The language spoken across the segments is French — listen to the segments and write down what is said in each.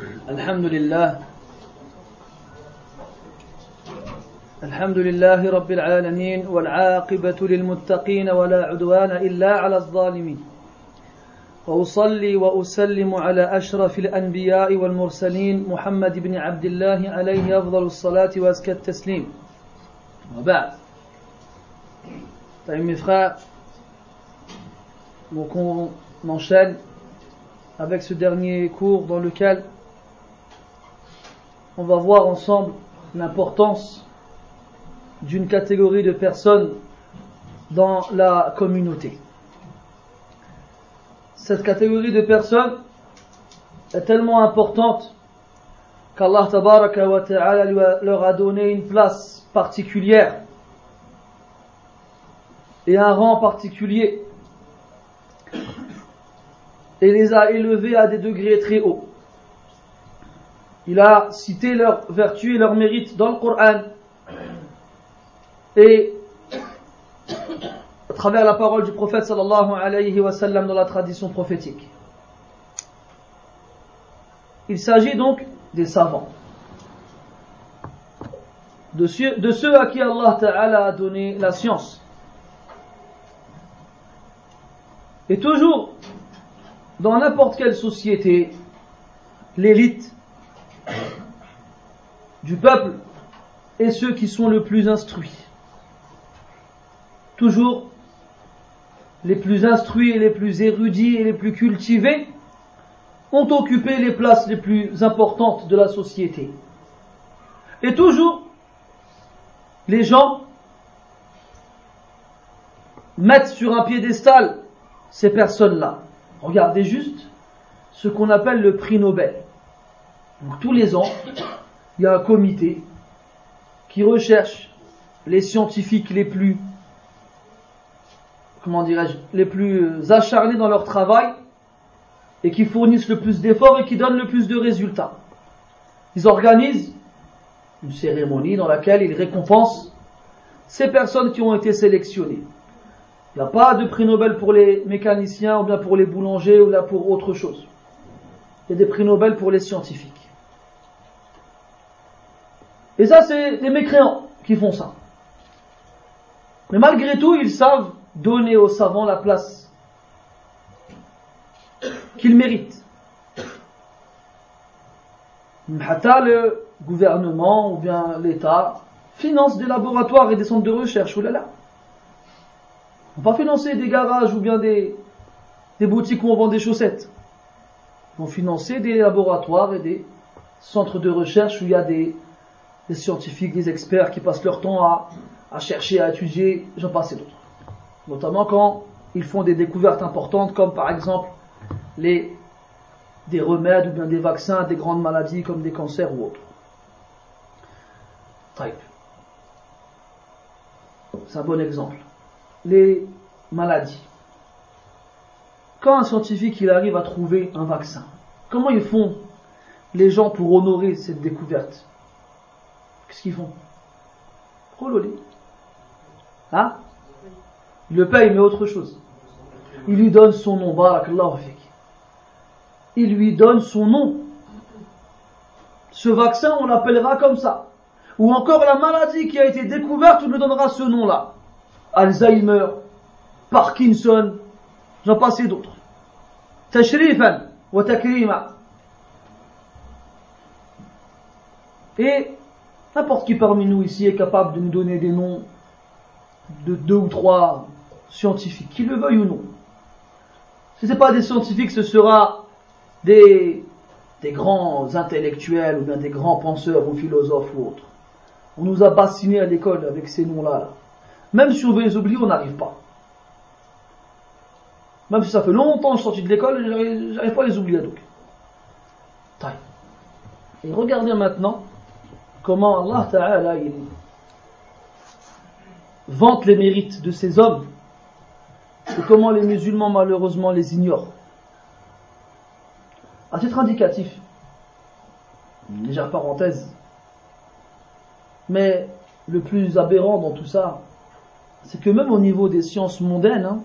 الحمد لله الحمد لله رب العالمين والعاقبة للمتقين ولا عدوان إلا على الظالمين وأصلي وأسلم على أشرف الأنبياء والمرسلين محمد بن عبد الله عليه أفضل الصلاة وأزكى التسليم وبعد طيب mes frères donc avec ce dernier cours dans lequel on va voir ensemble l'importance d'une catégorie de personnes dans la communauté. Cette catégorie de personnes est tellement importante qu'Allah tabaraka wa ta'ala leur a donné une place particulière et un rang particulier et les a élevés à des degrés très hauts. Il a cité leurs vertus et leurs mérites dans le Coran et à travers la parole du prophète sallallahu alayhi wa dans la tradition prophétique. Il s'agit donc des savants, de ceux, à qui Allah a donné la science. Et toujours, dans n'importe quelle société, l'élite du peuple est ceux qui sont le plus instruits. Toujours, les plus instruits et les plus érudits et les plus cultivés ont occupé les places les plus importantes de la société. Et toujours, les gens mettent sur un piédestal ces personnes-là. Regardez juste ce qu'on appelle le prix Nobel. Donc tous les ans, il y a un comité qui recherche les scientifiques les plus, comment dirais-je, les plus acharnés dans leur travail et qui fournissent le plus d'efforts et qui donnent le plus de résultats. Ils organisent une cérémonie dans laquelle ils récompensent ces personnes qui ont été sélectionnées. Il n'y a pas de prix Nobel pour les mécaniciens ou bien pour les boulangers ou là pour autre chose. Il y a des prix Nobel pour les scientifiques. Et ça, c'est des mécréants qui font ça. Mais malgré tout, ils savent donner aux savants la place qu'ils méritent. Hatta le gouvernement ou bien l'État finance des laboratoires et des centres de recherche. Oulala. On va financer des garages ou bien des, boutiques où on vend des chaussettes. Ils vont financer des laboratoires et des centres de recherche où il y a des, des scientifiques, des experts qui passent leur temps à, chercher, à étudier, j'en passe et d'autres. Notamment quand ils font des découvertes importantes comme par exemple des remèdes ou bien des vaccins à des grandes maladies comme des cancers ou autres. C'est un bon exemple les maladies. Quand un scientifique arrive à trouver un vaccin, comment ils font les gens pour honorer cette découverte? Qu'est-ce qu'ils font Rololé. Hein Il le paye, mais autre chose. Il lui donne son nom, Il lui donne son nom. Ce vaccin, on l'appellera comme ça. Ou encore la maladie qui a été découverte, on lui donnera ce nom-là. Alzheimer, Parkinson, j'en passe d'autres. Et n'importe qui parmi nous ici est capable de nous donner des noms de deux ou trois scientifiques, qu'ils le veuillent ou non. Si ce n'est pas des scientifiques, ce sera des, grands intellectuels ou bien des grands penseurs ou philosophes ou autres. On nous a bassinés à l'école avec ces noms-là. Là. Même si on veut les oublier, on n'arrive pas. Même si ça fait longtemps que je suis sorti de l'école, j'arrive pas à les oublier donc. Et regardez maintenant comment Allah Ta'ala il vante les mérites de ces hommes et comment les musulmans malheureusement les ignorent. À titre indicatif, une légère parenthèse, mais le plus aberrant dans tout ça, c'est que même au niveau des sciences mondaines,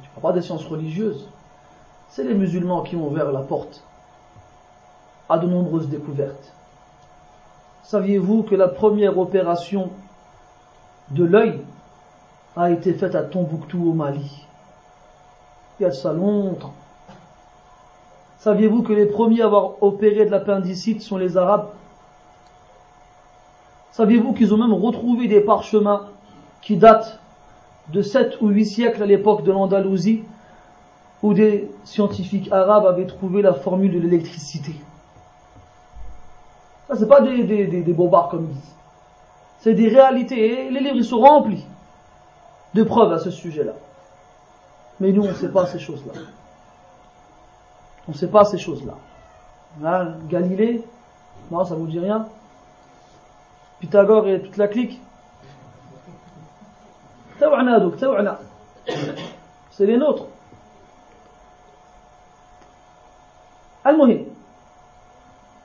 je ne parle pas des sciences religieuses, c'est les musulmans qui ont ouvert la porte à de nombreuses découvertes. Saviez-vous que la première opération de l'œil a été faite à Tombouctou au Mali? Il y a ça longtemps. Saviez-vous que les premiers à avoir opéré de l'appendicite sont les Arabes? Saviez-vous qu'ils ont même retrouvé des parchemins qui datent de 7 ou 8 siècles à l'époque de l'Andalousie où des scientifiques arabes avaient trouvé la formule de l'électricité? Ça, c'est pas des, des, bobards comme ils disent. C'est des réalités et les livres ils sont remplis de preuves à ce sujet-là. Mais nous, on ne sait pas ces choses-là. On ne sait pas ces choses-là. Galilée, non, ça vous dit rien Pythagore et toute la clique c'est les nôtres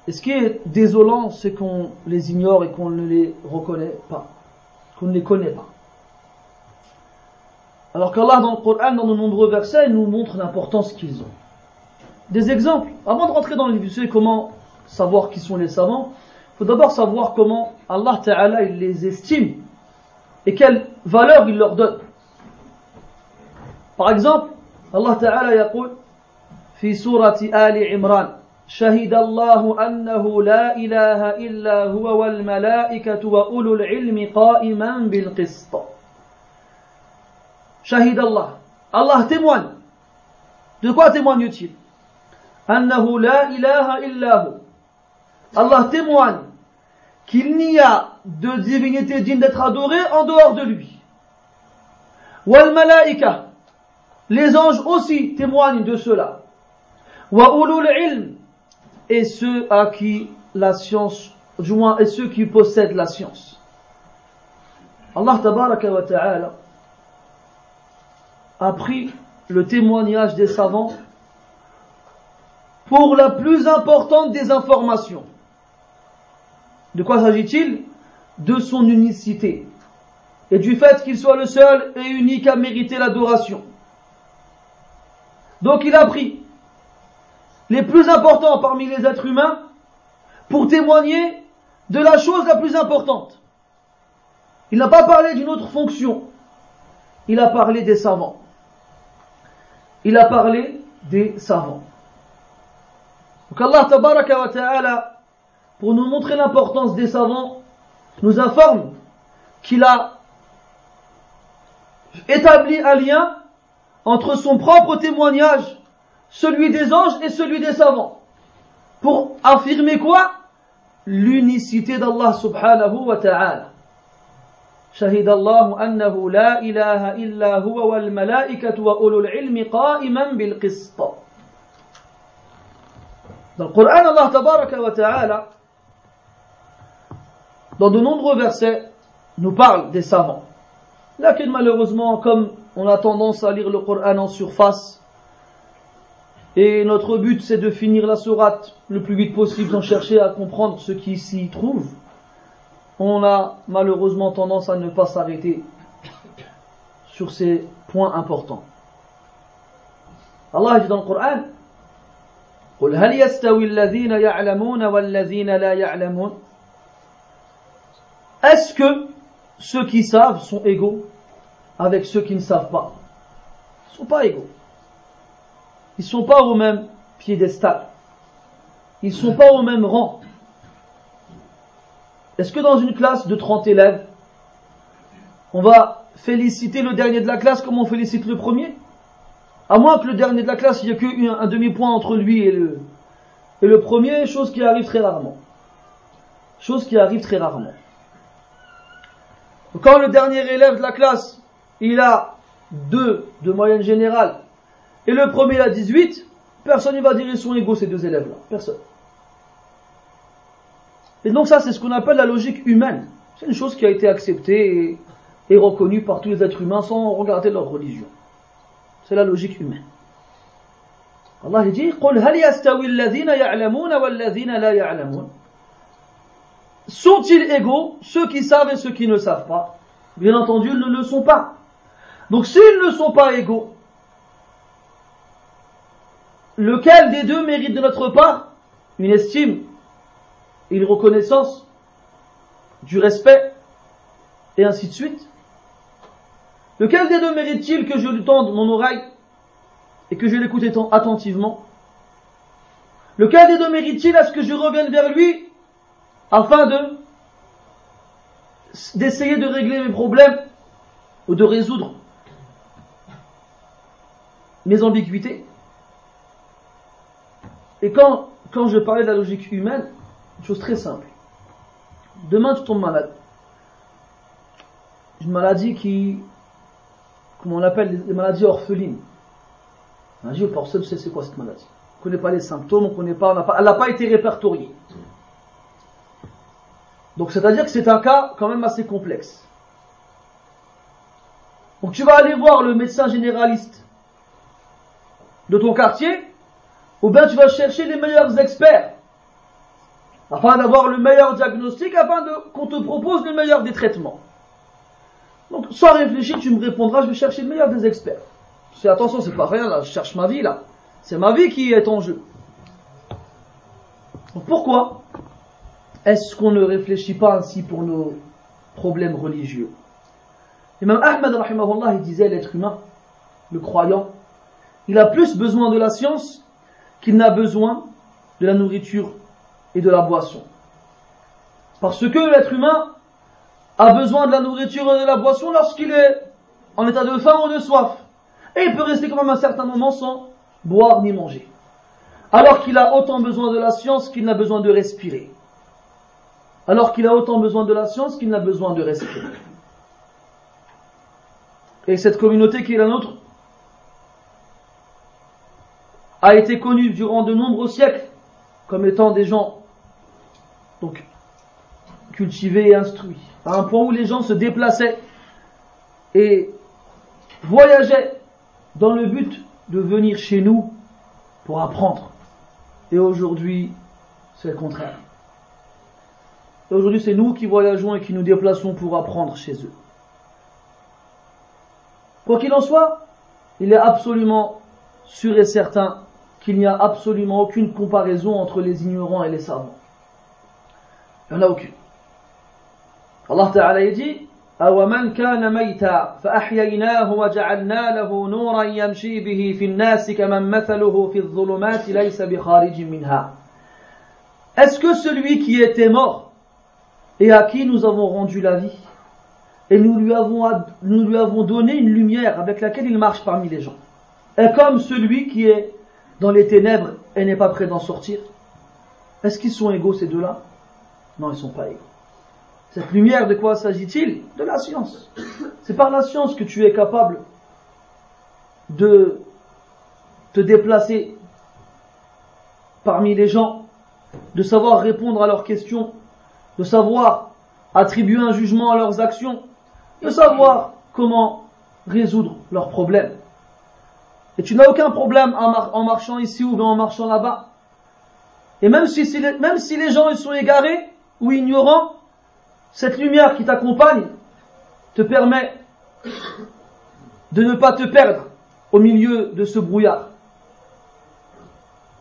et ce qui est désolant, c'est qu'on les ignore et qu'on ne les reconnaît pas, qu'on ne les connaît pas. Alors qu'Allah dans le Coran, dans de nombreux versets, nous montre l'importance qu'ils ont. Des exemples. Avant de rentrer dans le livre, comment savoir qui sont les savants, il faut d'abord savoir comment Allah Ta'ala les estime et quelle valeur il leur donne. Par exemple, Allah Ta'ala yaqul Fisurati Ali Imran شهد الله أنه لا إله إلا هو والملائكة وأولو العلم قائما بالقسط شهد الله Allah témoigne de quoi témoigne-t-il أنه لا إله إلا هو Allah témoigne qu'il n'y a de divinité digne d'être adorée en dehors de lui. Wal malaika, les anges aussi témoignent de cela. Wa ulul ilm, et ceux à qui la science, du moins, et ceux qui possèdent la science. Allah tabaraka wa ta'ala a pris le témoignage des savants pour la plus importante des informations. De quoi s'agit-il? De son unicité et du fait qu'il soit le seul et unique à mériter l'adoration. Donc il a pris les plus importants parmi les êtres humains pour témoigner de la chose la plus importante. Il n'a pas parlé d'une autre fonction. Il a parlé des savants. Il a parlé des savants. Donc Allah tabaraka ta'ala pour nous montrer l'importance des savants, nous informe qu'il a établi un lien entre son propre témoignage, celui des anges et celui des savants. Pour affirmer quoi L'unicité d'Allah subhanahu wa ta'ala. شهد الله أنه لا إله إلا هو والملائكة وأولو العلم قائما بالقسط. Dans le Coran, Allah tabaraka wa ta'ala dans de nombreux versets, nous parle des savants. Là, malheureusement, comme on a tendance à lire le Coran en surface, et notre but c'est de finir la sourate le plus vite possible sans chercher à comprendre ce qui s'y trouve, on a malheureusement tendance à ne pas s'arrêter sur ces points importants. Allah dit dans le Coran قل هل يستوي الذين يعلمون والذين لا يعلمون est-ce que ceux qui savent sont égaux avec ceux qui ne savent pas Ils ne sont pas égaux. Ils ne sont pas au même piédestal. Ils ne sont pas au même rang. Est-ce que dans une classe de 30 élèves, on va féliciter le dernier de la classe comme on félicite le premier? À moins que le dernier de la classe, il n'y ait qu'un demi-point entre lui et le, et le premier, chose qui arrive très rarement. Chose qui arrive très rarement. Quand le dernier élève de la classe, il a 2 de moyenne générale, et le premier a 18, personne ne va dire ils sont égaux ces deux élèves-là. Personne. Et donc ça, c'est ce qu'on appelle la logique humaine. C'est une chose qui a été acceptée et, reconnue par tous les êtres humains sans regarder leur religion. C'est la logique humaine. Allah dit, sont-ils égaux, ceux qui savent et ceux qui ne savent pas? Bien entendu, ils ne le sont pas. Donc s'ils ne sont pas égaux, lequel des deux mérite de notre part une estime, une reconnaissance, du respect, et ainsi de suite? Lequel des deux mérite-t-il que je lui tende mon oreille et que je l'écoute attentivement? Lequel des deux mérite-t-il à ce que je revienne vers lui afin de d'essayer de régler mes problèmes ou de résoudre mes ambiguïtés? Et quand, quand je parlais de la logique humaine, une chose très simple. Demain, tu tombes malade. Une maladie qui, comment on appelle, des maladies orphelines. Maladie personne ne sait c'est quoi cette maladie. On ne connaît pas les symptômes, on connaît pas, elle n'a pas été répertoriée. Donc c'est-à-dire que c'est un cas quand même assez complexe. Donc tu vas aller voir le médecin généraliste de ton quartier, ou bien tu vas chercher les meilleurs experts, afin d'avoir le meilleur diagnostic, afin qu'on te propose le meilleur des traitements. Donc sans réfléchir, tu me répondras, je vais chercher le meilleur des experts. C'est attention, c'est pas rien là, je cherche ma vie là. C'est ma vie qui est en jeu. Pourquoi est-ce qu'on ne réfléchit pas ainsi pour nos problèmes religieux? Imam Ahmad rahimahullah, il disait l'être humain, le croyant, il a plus besoin de la science qu'il n'a besoin de la nourriture et de la boisson. Parce que l'être humain a besoin de la nourriture et de la boisson lorsqu'il est en état de faim ou de soif. Et il peut rester quand même un certain moment sans boire ni manger. Alors qu'il a autant besoin de la science qu'il n'a besoin de respirer. Alors qu'il a autant besoin de la science qu'il n'a besoin de respirer. Et cette communauté qui est la nôtre a été connue durant de nombreux siècles comme étant des gens donc cultivés et instruits, à un point où les gens se déplaçaient et voyageaient dans le but de venir chez nous pour apprendre. Et aujourd'hui, c'est le contraire. aujourd'hui, c'est nous qui voyageons et qui nous déplaçons pour apprendre chez eux. Quoi qu'il en soit, il est absolument sûr et certain qu'il n'y a absolument aucune comparaison entre les ignorants et les savants. Il n'y en a aucune. Allah Ta'ala dit أَوَمَنْ كَانَ مَيْتًا فَأَحْيَيْنَاهُ وَجَعَلْنَا لَهُ نُورًا يَمْشِي بِهِ فِي النَّاسِ كَمَنْ مَثَلُهُ فِي الظُّلُمَاتِ لَيْسَ بِخَارِجٍ مِنْهَا Est-ce que celui qui était mort et à qui nous avons rendu la vie et nous lui avons, nous lui avons donné une lumière avec laquelle il marche parmi les gens. Et comme celui qui est dans les ténèbres et n'est pas prêt d'en sortir. Est-ce qu'ils sont égaux ces deux-là? Non, ils ne sont pas égaux. Cette lumière, de quoi s'agit-il? De la science. C'est par la science que tu es capable de te déplacer parmi les gens, de savoir répondre à leurs questions, de savoir attribuer un jugement à leurs actions, de savoir comment résoudre leurs problèmes. Et tu n'as aucun problème en, marchant ici ou en marchant là-bas. Et même si, même si les gens ils sont égarés ou ignorants, cette lumière qui t'accompagne te permet de ne pas te perdre au milieu de ce brouillard.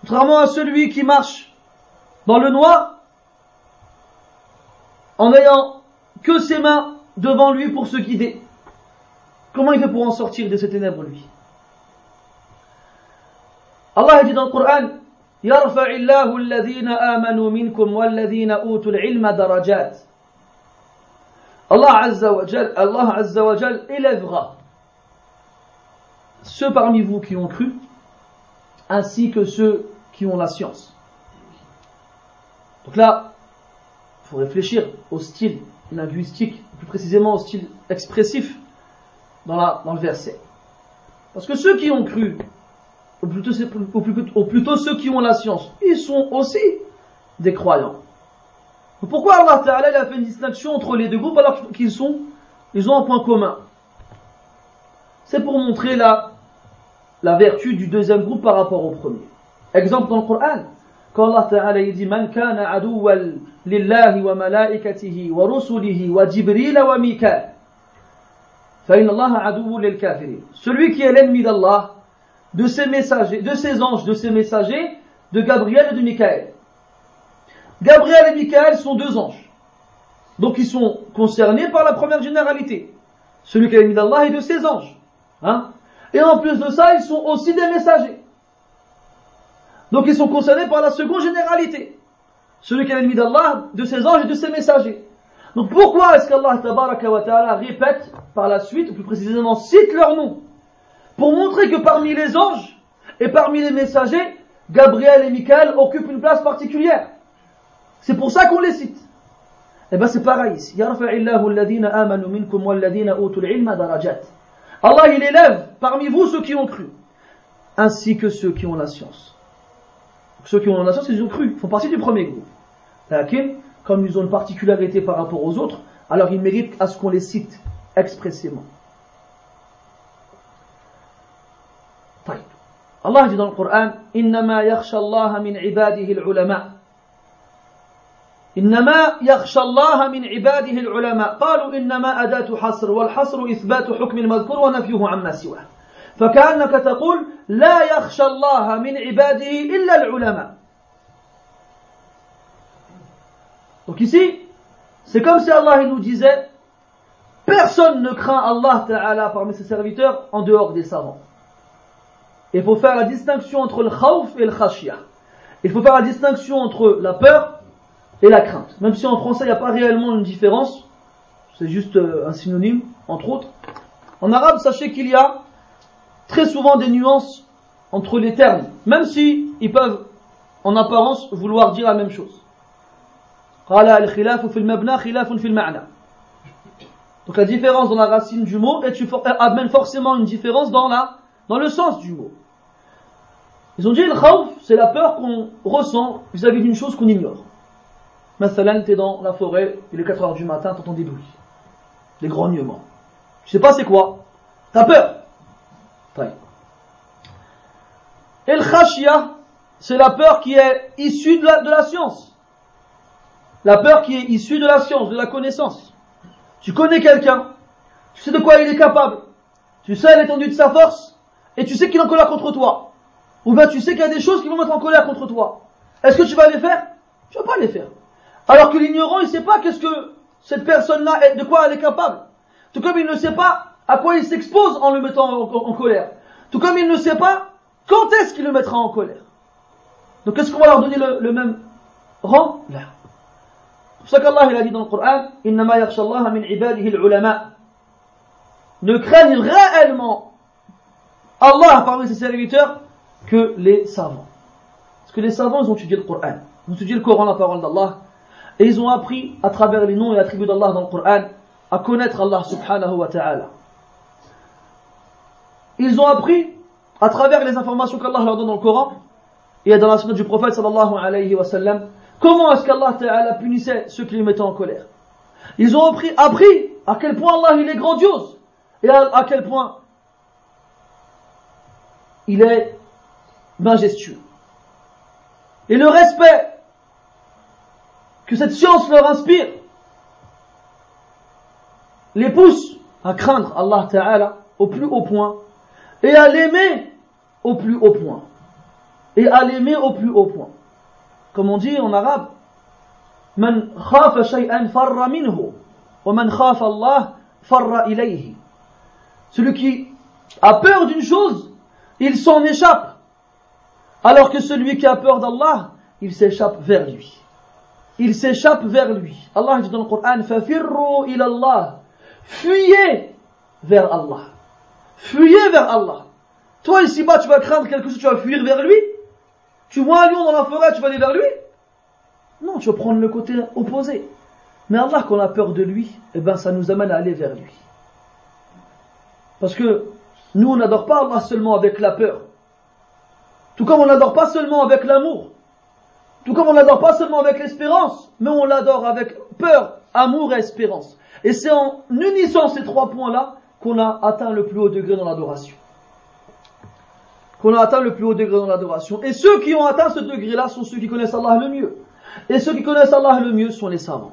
Contrairement à celui qui marche dans le noir, en n'ayant que ses mains devant lui pour se guider. Comment il fait pour en sortir de ces ténèbres, lui? Allah dit dans le Coran يرفع الله الذين آمنوا منكم والذين أوتوا العلم درجات Allah Azza wa Jal, Allah Azza wa Jal élèvera ceux parmi vous qui ont cru ainsi que ceux qui ont la science. Donc là, il faut réfléchir au style linguistique, plus précisément au style expressif dans, la, dans le verset. Parce que ceux qui ont cru, ou plutôt, ceux qui ont la science, ils sont aussi des croyants. Pourquoi Allah Ta'ala a fait une distinction entre les deux groupes alors qu'ils sont, ils ont un point commun? C'est pour montrer la, la vertu du deuxième groupe par rapport au premier. Exemple dans le Coran, quand Allah Ta'ala dit Man kana aduwal lillahi wa malaikatihi wa rusulihi wa jibril wa. Celui qui est l'ennemi d'Allah, de ses messagers, de ses anges, de ses messagers, de Gabriel et de Michael. Gabriel et Michael sont deux anges. Donc ils sont concernés par la première généralité. Celui qui est d'Allah et de ses anges. Hein et en plus de ça, ils sont aussi des messagers. Donc ils sont concernés par la seconde généralité. Celui qui est l'ennemi d'Allah, de ses anges et de ses messagers. Donc pourquoi est-ce qu'Allah ta'ala répète par la suite, ou plus précisément cite leur nom? Pour montrer que parmi les anges et parmi les messagers, Gabriel et Michael occupent une place particulière. C'est pour ça qu'on les cite. Eh bien c'est pareil ici. Allah il élève parmi vous ceux qui ont cru, ainsi que ceux qui ont la science. Ceux qui ont la science, ils ont cru, ils font partie du premier groupe. comme ils ont une particularité par rapport aux autres, alors ils méritent à ce qu'on les cite expressément. Allah dit dans le Coran إنما يخشى الله من عباده العلماء. إنما يخشى الله من عباده العلماء. قالوا إنما أداة حصر والحصر إثبات حكم المذكور ونفيه عما سواه. فكأنك تقول لا يخشى الله من عباده إلا العلماء. Donc ici, c'est comme si Allah nous disait Personne ne craint Allah Ta'ala parmi ses serviteurs en dehors des savants. Il faut faire la distinction entre le khawf et le khashiyah. Il faut faire la distinction entre la peur et la crainte. Même si en français il n'y a pas réellement une différence, c'est juste euh, un synonyme, entre autres. En arabe, sachez qu'il y a très souvent des nuances entre les termes, même si ils peuvent en apparence vouloir dire la même chose. Donc la différence dans la racine du mot amène forcément une différence dans, la, dans le sens du mot. Ils ont dit le khawf, c'est la peur qu'on ressent vis-à-vis d'une chose qu'on ignore. Mathalan, t'es dans la forêt, il est 4 heures du matin, t'entends des bruits, des grognements. Tu sais pas c'est quoi, t'as peur. Et le khashia, c'est la peur qui est issue de la, science. La peur qui est issue de la science, de la connaissance. Tu connais quelqu'un, tu sais de quoi il est capable, tu sais l'étendue de sa force, et tu sais qu'il en colère contre toi. Ou bien tu sais qu'il y a des choses qui vont mettre en colère contre toi. Est-ce que tu vas les faire? Tu vas pas les faire. Alors que l'ignorant, il ne sait pas qu'est-ce que cette personne-là, de quoi elle est capable. Tout comme il ne sait pas à quoi il s'expose en le mettant en, colère. Tout comme il ne sait pas quand est-ce qu'il le mettra en colère. Donc est-ce qu'on va leur donner le, même rang? Là. C'est pour ça qu'Allah il a dit dans le Coran Ne craignent réellement Allah parmi ses serviteurs que les savants. Parce que les savants, ils ont étudié le Coran. Ils ont étudié le Coran, la parole d'Allah. Et ils ont appris, à travers les noms et attributs d'Allah dans le Coran, à connaître Allah subhanahu wa ta'ala. Ils ont appris, à travers les informations qu'Allah leur donne dans le Coran, et dans la sunna du prophète sallallahu alayhi wa sallam, comment est-ce qu'Allah ta'ala punissait ceux qui les mettaient en colère. Ils ont appris, appris à quel point Allah il est grandiose, et à quel point il est majestueux. Et le respect que cette science leur inspire les pousse à craindre Allah Ta'ala au plus haut point et à l'aimer au plus haut point. Et à l'aimer au plus haut point. Comme on dit en arabe, Man khafa shay'an farra minhu, wa man khafa Allah farra ilayhi. Celui qui a peur d'une chose, il s'en échappe. Alors que celui qui a peur d'Allah, il s'échappe vers lui. Il s'échappe vers lui. Allah dit dans le Coran, Fafirru ilallah. Fuyez vers Allah. Fuyez vers Allah. Toi ici-bas, tu vas craindre quelque chose, tu vas fuir vers lui. Tu vois un lion dans la forêt, tu vas aller vers lui. Non, tu vas prendre le côté opposé. Mais Allah, quand on a peur de lui, eh ben, ça nous amène à aller vers lui. Parce que nous, on n'adore pas Allah seulement avec la peur. Tout comme on n'adore pas seulement avec l'amour. Tout comme on l'adore pas seulement avec l'espérance, mais on l'adore avec peur, amour et espérance. Et c'est en unissant ces trois points-là qu'on a atteint le plus haut degré dans l'adoration. Qu'on a atteint le plus haut degré dans l'adoration. Et ceux qui ont atteint ce degré-là sont ceux qui connaissent Allah le mieux. Et ceux qui connaissent Allah le mieux sont les savants.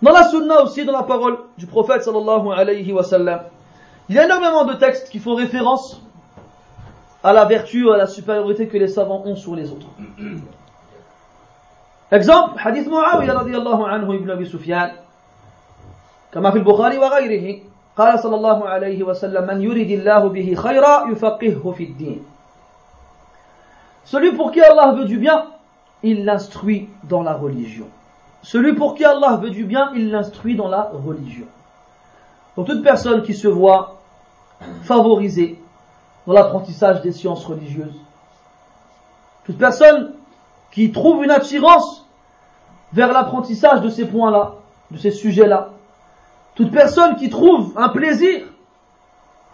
Dans la sunna aussi, dans la parole du prophète sallallahu alayhi wa sallam, il y a énormément de textes qui font référence à la vertu, à la supériorité que les savants ont sur les autres. Exemple, hadith Muawiyah radiallahu anhu ibn Abi Sufyan, كما في البخاري وغيره قال صلى الله عليه وسلم من يريد الله به خيرا يفقهه في الدين Celui pour qui Allah veut du bien, il l'instruit dans la religion. Celui pour qui Allah veut du bien, il l'instruit dans la religion. Donc toute personne qui se voit favorisée dans l'apprentissage des sciences religieuses, toute personne qui trouve une attirance vers l'apprentissage de ces points-là, de ces sujets-là, toute personne qui trouve un plaisir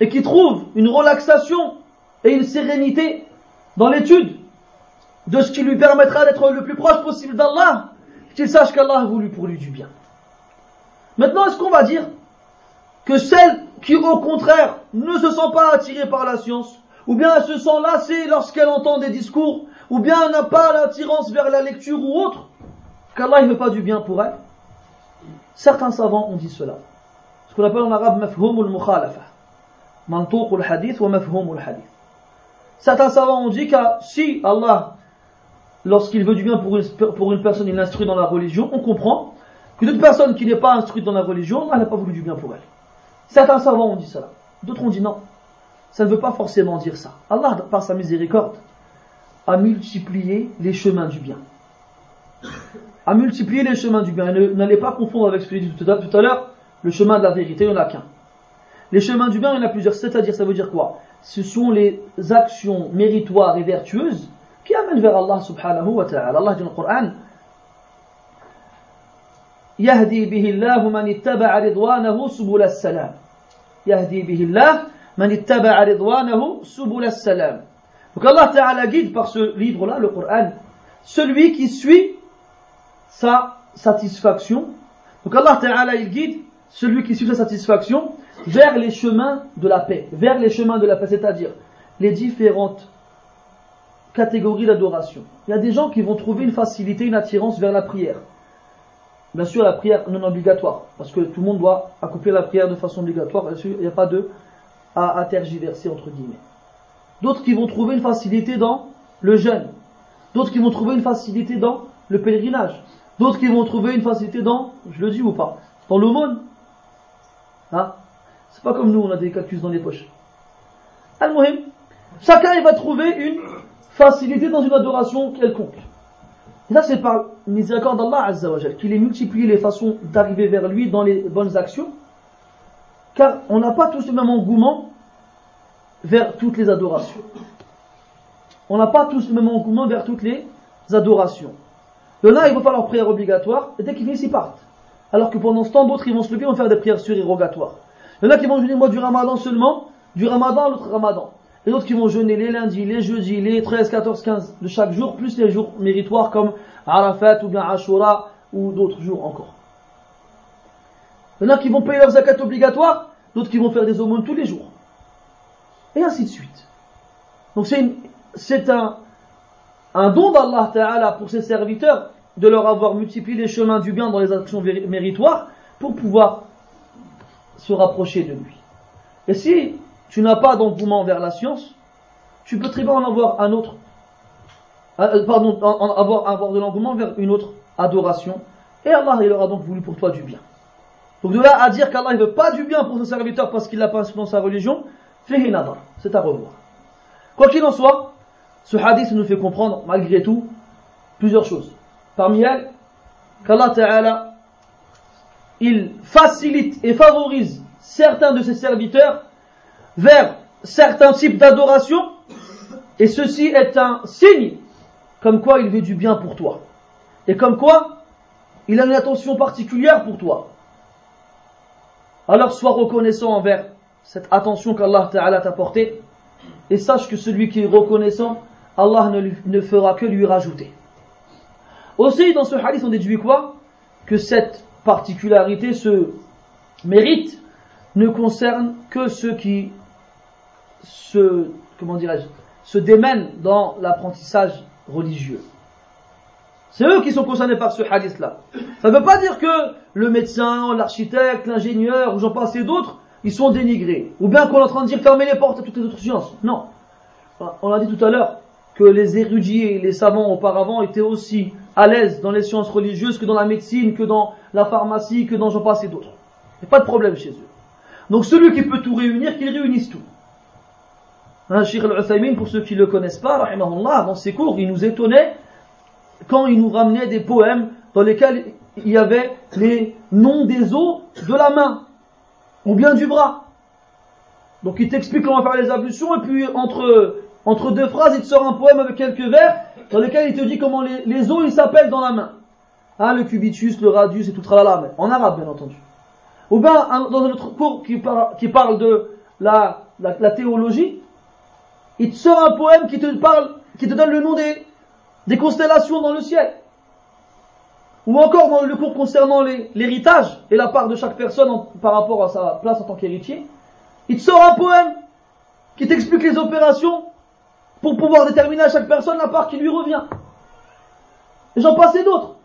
et qui trouve une relaxation et une sérénité dans l'étude de ce qui lui permettra d'être le plus proche possible d'Allah, qu'il sache qu'Allah a voulu pour lui du bien. Maintenant, est-ce qu'on va dire que celle qui, au contraire, ne se sent pas attirée par la science, ou bien elle se sent lassée lorsqu'elle entend des discours, ou bien n'a pas l'attirance vers la lecture ou autre, qu'Allah ne veut pas du bien pour elle Certains savants ont dit cela. Ce qu'on appelle en arabe mafhum al-mukhalafa. al-hadith wa mafhum al-hadith. Certains savants ont dit que si Allah lorsqu'il veut du bien pour une, pour une personne, il l'instruit dans la religion, on comprend que toute personne qui n'est pas instruite dans la religion, elle n'a pas voulu du bien pour elle. Certains savants ont dit cela. D'autres ont dit non. Ça ne veut pas forcément dire ça. Allah, par sa miséricorde, a multiplié les chemins du bien. A multiplié les chemins du bien. N'allez pas confondre avec ce que j'ai dit tout à l'heure, le chemin de la vérité, il n'y en a qu'un. Les chemins du bien, il y en a plusieurs. C'est-à-dire, ça veut dire quoi? Ce sont les actions méritoires et vertueuses qui amène vers Allah subhanahu wa ta'ala. Allah dit dans le Coran يهدي به الله من اتبع رضوانه سبل السلام يهدي به الله من اتبع رضوانه سبل السلام Donc Allah Ta'ala guide par ce livre-là, le Coran, celui qui suit sa satisfaction. Donc Allah Ta'ala il guide celui qui suit sa satisfaction vers les chemins de la paix, vers les chemins de la paix, c'est-à-dire les différentes catégorie d'adoration. Il y a des gens qui vont trouver une facilité, une attirance vers la prière. Bien sûr, la prière non obligatoire, parce que tout le monde doit accomplir la prière de façon obligatoire. Bien sûr, il n'y a pas de à, tergiverser entre guillemets. D'autres qui vont trouver une facilité dans le jeûne. D'autres qui vont trouver une facilité dans le pèlerinage. D'autres qui vont trouver une facilité dans, je le dis ou pas, dans l'aumône. Hein? C'est pas comme nous, on a des cactus dans les poches. Al-Muhim, chacun il va trouver une facilité dans une adoration quelconque. Et c'est par miséricorde d'Allah Azzawajal qu'il ait multiplié les façons d'arriver vers lui dans les bonnes actions. Car on n'a pas tous le même engouement vers toutes les adorations. On n'a pas tous le même engouement vers toutes les adorations. Il y en a, ils vont faire leur prière obligatoire, et dès qu'ils finissent, ils partent. Alors que pendant ce temps, d'autres, ils vont se lever, ils vont faire des prières surérogatoires. Il y en a qui vont jeûner moi du ramadan seulement, du ramadan à l'autre ramadan et d'autres qui vont jeûner les lundis, les jeudis, les 13, 14, 15 de chaque jour, plus les jours méritoires comme Arafat ou bien Ashura ou d'autres jours encore. Il y en a qui vont payer leur zakat obligatoire, d'autres qui vont faire des aumônes tous les jours. Et ainsi de suite. Donc c'est un, don d'Allah pour ses serviteurs de leur avoir multiplié les chemins du bien dans les actions méritoires pour pouvoir se rapprocher de lui. Et si tu n'as pas d'engouement vers la science, tu peux très bien en avoir un autre, euh, euh, pardon, avoir, avoir de l'engouement vers une autre adoration. Et Allah, il aura donc voulu pour toi du bien. Donc de là à dire qu'Allah ne veut pas du bien pour son serviteur parce qu'il l'a pas dans sa religion, c'est à revoir. Quoi qu'il en soit, ce hadith nous fait comprendre, malgré tout, plusieurs choses. Parmi elles, qu'Allah Ta'ala, il facilite et favorise certains de ses serviteurs vers certains types d'adoration, et ceci est un signe comme quoi il veut du bien pour toi. Et comme quoi il a une attention particulière pour toi. Alors sois reconnaissant envers cette attention qu'Allah t'a portée, et sache que celui qui est reconnaissant, Allah ne, ne fera que lui rajouter. Aussi, dans ce hadith, on déduit quoi? Que cette particularité, ce mérite, ne concerne que ceux qui se, comment dirais-je, se démènent dans l'apprentissage religieux. C'est eux qui sont concernés par ce hadith-là. Ça ne veut pas dire que le médecin, l'architecte, l'ingénieur, ou j'en passe et d'autres, ils sont dénigrés. Ou bien qu'on est en train de dire fermer les portes à toutes les autres sciences. Non. On a dit tout à l'heure que les érudits et les savants auparavant étaient aussi à l'aise dans les sciences religieuses que dans la médecine, que dans la pharmacie, que dans j'en passe et d'autres. Il n'y a pas de problème chez eux. Donc celui qui peut tout réunir, qu'il réunisse tout. Hein, al-Uthaymin, pour ceux qui ne le connaissent pas, dans ses cours, il nous étonnait quand il nous ramenait des poèmes dans lesquels il y avait les noms des os de la main, ou bien du bras. Donc il t'explique comment faire les ablutions, et puis entre, entre deux phrases, il te sort un poème avec quelques vers, dans lesquels il te dit comment les, les os ils s'appellent dans la main. Hein, le cubitus, le radius et tout tralala, mais en arabe bien entendu. Ou bien dans un autre cours qui, qui parle de la, la, théologie, il te sort un poème qui te parle, qui te donne le nom des, des constellations dans le ciel. Ou encore dans le cours concernant l'héritage et la part de chaque personne par rapport à sa place en tant qu'héritier, il te sort un poème qui t'explique les opérations pour pouvoir déterminer à chaque personne la part qui lui revient. Et j'en passais d'autres.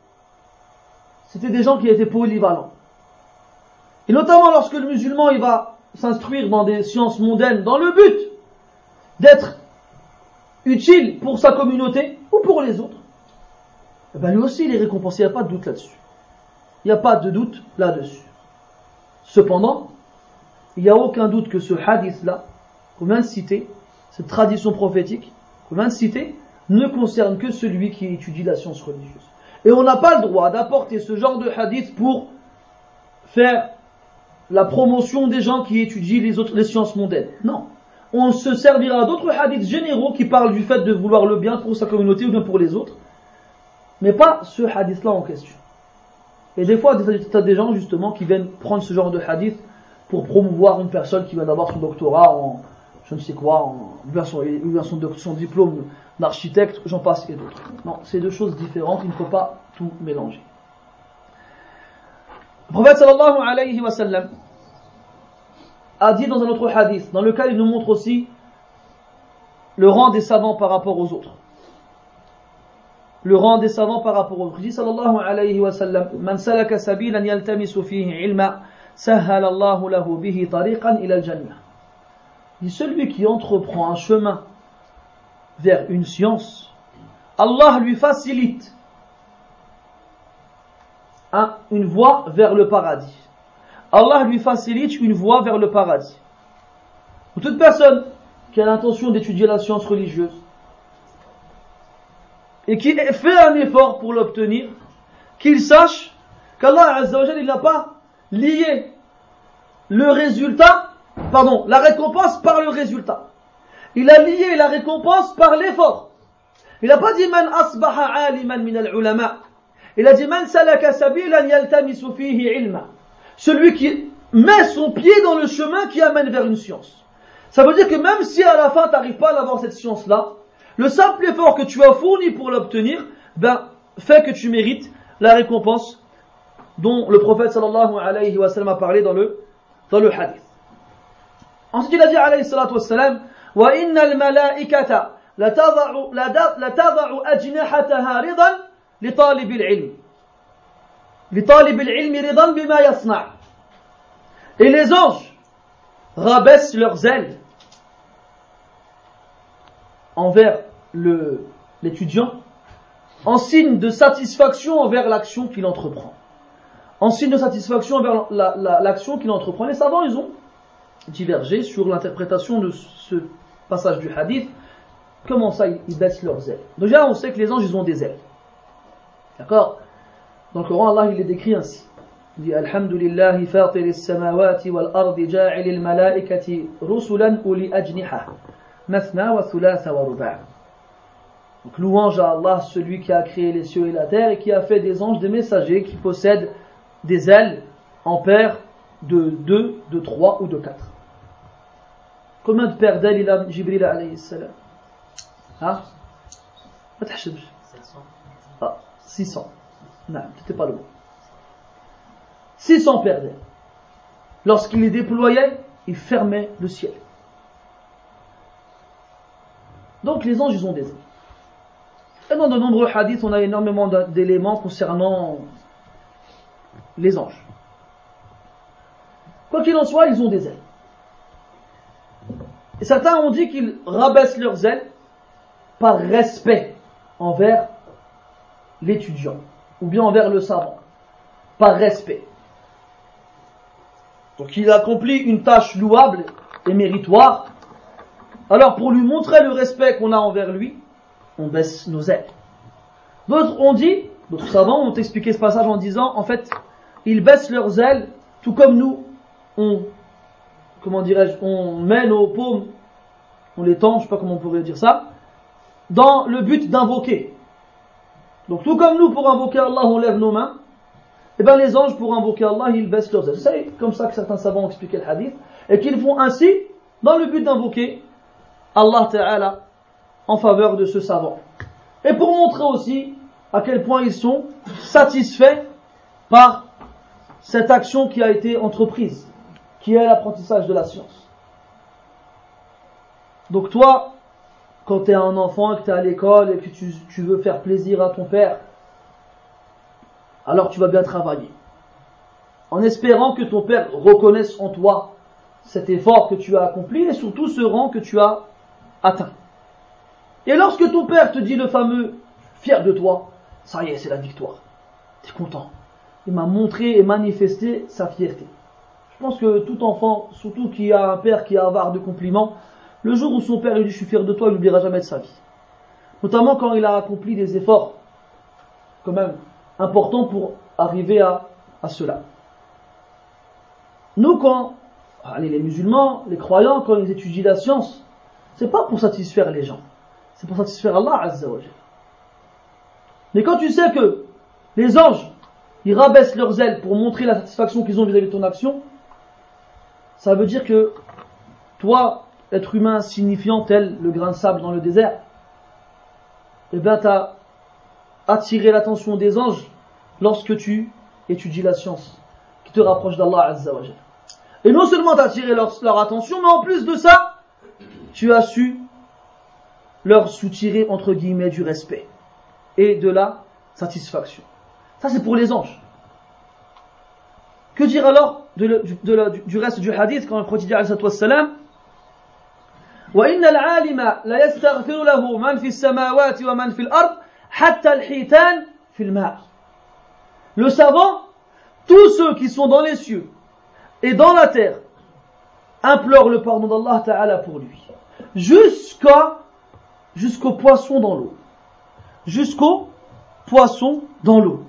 C'était des gens qui étaient polyvalents. Et notamment lorsque le musulman il va s'instruire dans des sciences mondaines dans le but d'être utile pour sa communauté ou pour les autres, eh ben lui aussi il est récompensé, il n'y a pas de doute là-dessus. Il n'y a pas de doute là-dessus. Cependant, il n'y a aucun doute que ce hadith-là, qu'on vient de citer, cette tradition prophétique, qu'on vient de citer, ne concerne que celui qui étudie la science religieuse. Et on n'a pas le droit d'apporter ce genre de hadith pour faire la promotion des gens qui étudient les autres sciences mondaines. Non. On se servira d'autres hadiths généraux qui parlent du fait de vouloir le bien pour sa communauté ou bien pour les autres, mais pas ce hadith-là en question. Et des fois, tu as des gens justement qui viennent prendre ce genre de hadith pour promouvoir une personne qui vient d'avoir son doctorat en je ne sais quoi, en, ou bien son, diplôme d'architecte, j'en passe et d'autres. Non, c'est deux choses différentes, il ne faut pas tout mélanger. Prophète sallallahu alayhi wa sallam a dit dans un autre hadith, dans lequel il nous montre aussi le rang des savants par rapport aux autres. Le rang des savants par rapport aux autres. Il dit. Celui qui entreprend un chemin vers une science, Allah lui facilite une voie vers le paradis. Allah lui facilite une voie vers le paradis. Toute personne qui a l'intention d'étudier la science religieuse et qui fait un effort pour l'obtenir, qu'il sache qu'Allah il n'a pas lié le résultat, pardon, la récompense par le résultat. Il a lié la récompense par l'effort. Il n'a pas dit man asbaha aliman min al-ulama. Il a dit Man salaka sabilan yaltamisu fihi ilma Celui qui met son pied dans le chemin qui amène vers une science. Ça veut dire que même si à la fin tu n'arrives pas à avoir cette science-là, le simple effort que tu as fourni pour l'obtenir, ben, fait que tu mérites la récompense dont le prophète sallallahu alayhi wa sallam a parlé dans le, dans le hadith. Ensuite il a dit alayhi salatu wa sallam, wa inna al-malaikata la tada'u ajnihataha ridan لطالب العلم et les anges rabaissent leurs ailes envers l'étudiant en signe de satisfaction envers l'action qu'il entreprend. En signe de satisfaction envers l'action qu'il entreprend. Les savants, ils ont divergé sur l'interprétation de ce passage du hadith. Comment ça, ils baissent leurs ailes? Déjà, on sait que les anges, ils ont des ailes. D'accord? Dans le Coran, Allah, il les décrit ainsi. Il dit Alhamdulillah, fatir as-samawati wal ardi ja'il al-malaikati rusulan uli ajniha. Mathna wa thulatha wa ruba'. Donc louange à Allah, celui qui a créé les cieux et la terre et qui a fait des anges des messagers qui possèdent des ailes en paires de 2, de 3 ou de 4. Combien de paires d'ailes il a Jibril alayhi salam? Hein? 600. Non, c'était pas le mot. 600 paires d'ailes. Lorsqu'il les déployait, il fermait le ciel. Donc les anges, ils ont des ailes. Et dans de nombreux hadiths, on a énormément d'éléments concernant les anges. Quoi qu'il en soit, ils ont des ailes. Et certains ont dit qu'ils rabaissent leurs ailes par respect envers l'étudiant, ou bien envers le savant, par respect. Donc il accomplit une tâche louable et méritoire. Alors pour lui montrer le respect qu'on a envers lui, on baisse nos ailes. D'autres ont dit, d'autres savants ont expliqué ce passage en disant, en fait, ils baissent leurs ailes, tout comme nous, on, comment dirais-je, on met nos paumes, on les tend, je sais pas comment on pourrait dire ça, dans le but d'invoquer. Donc tout comme nous, pour invoquer Allah, on lève nos mains, et eh bien les anges, pour invoquer Allah, ils baissent leurs ailes. C'est comme ça que certains savants ont expliqué le hadith, et qu'ils font ainsi dans le but d'invoquer Allah Ta'ala en faveur de ce savant. Et pour montrer aussi à quel point ils sont satisfaits par cette action qui a été entreprise, qui est l'apprentissage de la science. Donc toi, quand tu es un enfant, que tu es à l'école et que tu, veux faire plaisir à ton père, alors tu vas bien travailler. En espérant que ton père reconnaisse en toi cet effort que tu as accompli et surtout ce rang que tu as atteint. Et lorsque ton père te dit le fameux fier de toi, ça y est, c'est la victoire. Tu es content. Il m'a montré et manifesté sa fierté. Je pense que tout enfant, surtout qui a un père qui a avare de compliments, le jour où son père lui dit je suis fier de toi, il n'oubliera jamais de sa vie. Notamment quand il a accompli des efforts, quand même, importants pour arriver à, cela. Nous, quand, les musulmans, les croyants, quand ils étudient la science, c'est pas pour satisfaire les gens, c'est pour satisfaire Allah Azza wa Mais quand tu sais que les anges, ils rabaissent leurs ailes pour montrer la satisfaction qu'ils ont vis-à-vis de ton action, ça veut dire que toi, être humain signifiant tel le grain de sable dans le désert, eh bien, tu as attiré l'attention des anges lorsque tu étudies la science qui te rapproche d'Allah Azza Et non seulement tu as attiré leur, attention, mais en plus de ça, tu as su leur soutirer entre guillemets du respect et de la satisfaction. Ça c'est pour les anges. Que dire alors du, de du, reste du hadith quand le prophète dit وإن العالم لا يستغفر له من في السماوات ومن في الأرض حتى الحيتان في الماء. Le savant, tous ceux qui sont dans les cieux et dans la terre, implorent le pardon d'Allah Ta'ala pour lui. Jusqu'à, jusqu'au poisson dans l'eau. Jusqu'au poisson dans l'eau.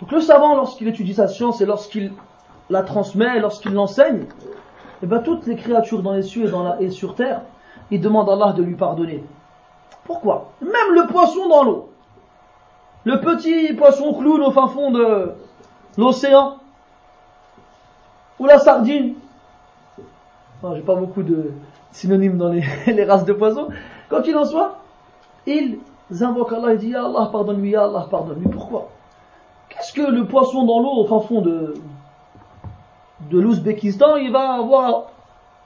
Donc le savant, lorsqu'il étudie sa science et lorsqu'il la transmet, lorsqu'il l'enseigne, et eh bien toutes les créatures dans les cieux et, sur terre, il demande à Allah de lui pardonner. Pourquoi? Même le poisson dans l'eau. Le petit poisson clown au fin fond de l'océan. Ou la sardine. Non, j'ai pas beaucoup de synonymes dans les, races de poissons. Quoi qu'il en soit, ils invoquent Allah et disent Allah pardonne-lui, Allah pardonne-lui. Pourquoi? Qu'est-ce que le poisson dans l'eau au fin fond de, de l'Ouzbékistan, il va avoir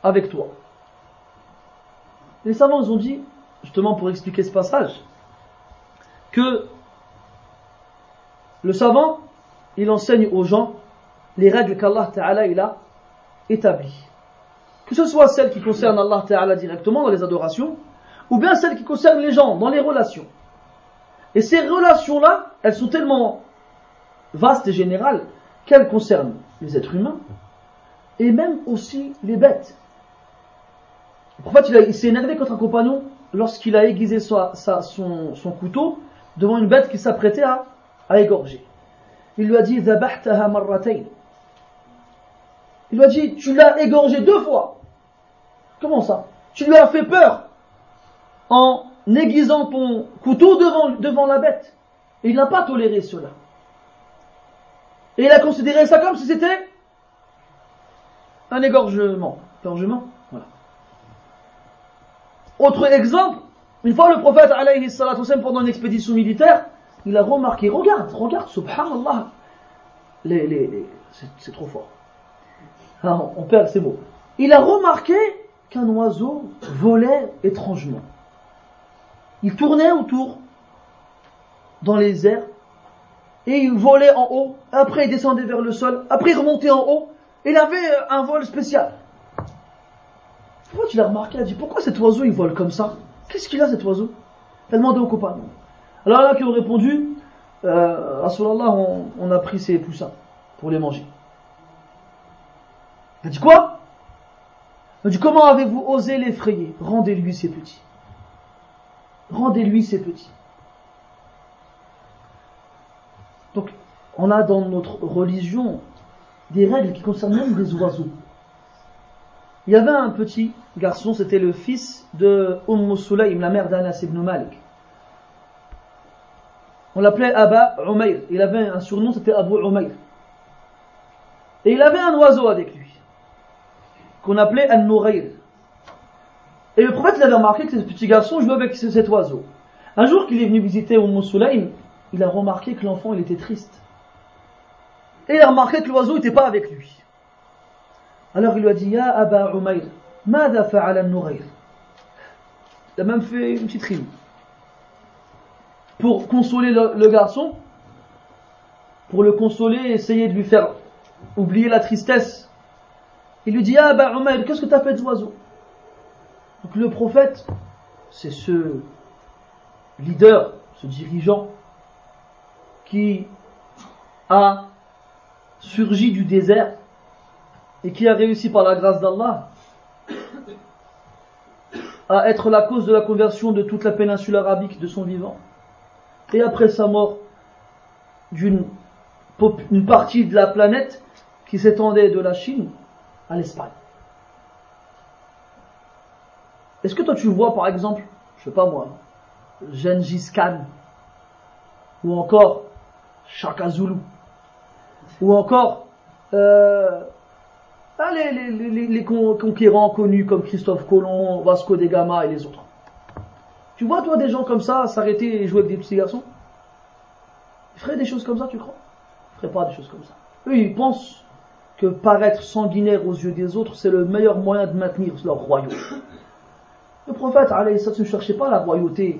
avec toi. Les savants ont dit, justement pour expliquer ce passage, que le savant, il enseigne aux gens les règles qu'Allah Ta'ala a établies. Que ce soit celles qui concernent Allah Ta'ala directement dans les adorations, ou bien celles qui concernent les gens dans les relations. Et ces relations-là, elles sont tellement vastes et générales qu'elles concernent les êtres humains, et même aussi les bêtes. Le prophète, il, s'est énervé contre un compagnon lorsqu'il a aiguisé son, couteau devant une bête qui s'apprêtait à, égorger. Il lui a dit, Il lui a dit, tu l'as égorgé deux fois. Comment ça? Tu lui as fait peur en aiguisant ton couteau devant la bête. Et il n'a pas toléré cela. Et il a considéré ça comme si c'était un égorgement. Égorgement Voilà. Autre exemple, une fois le prophète alayhi pendant une expédition militaire, il a remarqué, regarde, regarde, subhanallah, les, c'est trop fort. Ah, on perd ces mots. Il a remarqué qu'un oiseau volait étrangement. Il tournait autour dans les airs et il volait en haut, après il descendait vers le sol, après il remontait en haut, il avait euh, un vol spécial. Pourquoi tu l'as remarqué? Il a dit Pourquoi cet oiseau il vole comme ça? Qu'est-ce qu'il a cet oiseau? Il a demandé aux compagnons. Alors là qui ont répondu euh, Rasulallah, on, on a pris ses poussins pour les manger. Il a dit quoi? Il a dit comment avez-vous osé l'effrayer? Rendez-lui ses petits. Rendez-lui ses petits. Donc, on a dans notre religion des règles qui concernent même les oiseaux. Il y avait un petit garçon, c'était le fils de Umm Sulaym, la mère d'Anas ibn Malik. On l'appelait Abba Umayr. Il avait un surnom, c'était Abu Umayr. Et il avait un oiseau avec lui, qu'on appelait An-Nourayr. Et le prophète, il avait remarqué que ce petit garçon jouait avec cet oiseau. Un jour qu'il est venu visiter Umm Sulaym, il a remarqué que l'enfant, était triste. Et il a remarqué que l'oiseau n'était pas avec lui. Alors il lui a dit, Ya Aba Umayr, Mada fa'ala An-Nourayr. Il a même fait une petite rime pour consoler le, garçon, pour le consoler et essayer de lui faire oublier la tristesse. Il lui dit Ah ben Umar, qu'est-ce que tu as fait de oiseau? Donc le prophète, c'est ce leader, ce dirigeant qui a surgi du désert et qui a réussi par la grâce d'Allah à être la cause de la conversion de toute la péninsule arabique de son vivant et après sa mort d'une une partie de la planète qui s'étendait de la Chine à l'Espagne. Est-ce que toi tu vois par exemple, je sais pas moi, Gengis Khan, ou encore Shaka Zulu, ou encore euh, ah, les, conquérants connus comme Christophe Colomb, Vasco de Gama et les autres. Tu vois, toi, des gens comme ça s'arrêter et jouer avec des petits garçons? Ils feraient des choses comme ça, tu crois? Ils feraient pas des choses comme ça. Eux, ils pensent que paraître sanguinaire aux yeux des autres, c'est le meilleur moyen de maintenir leur royauté. Le prophète, ne cherchait pas la royauté,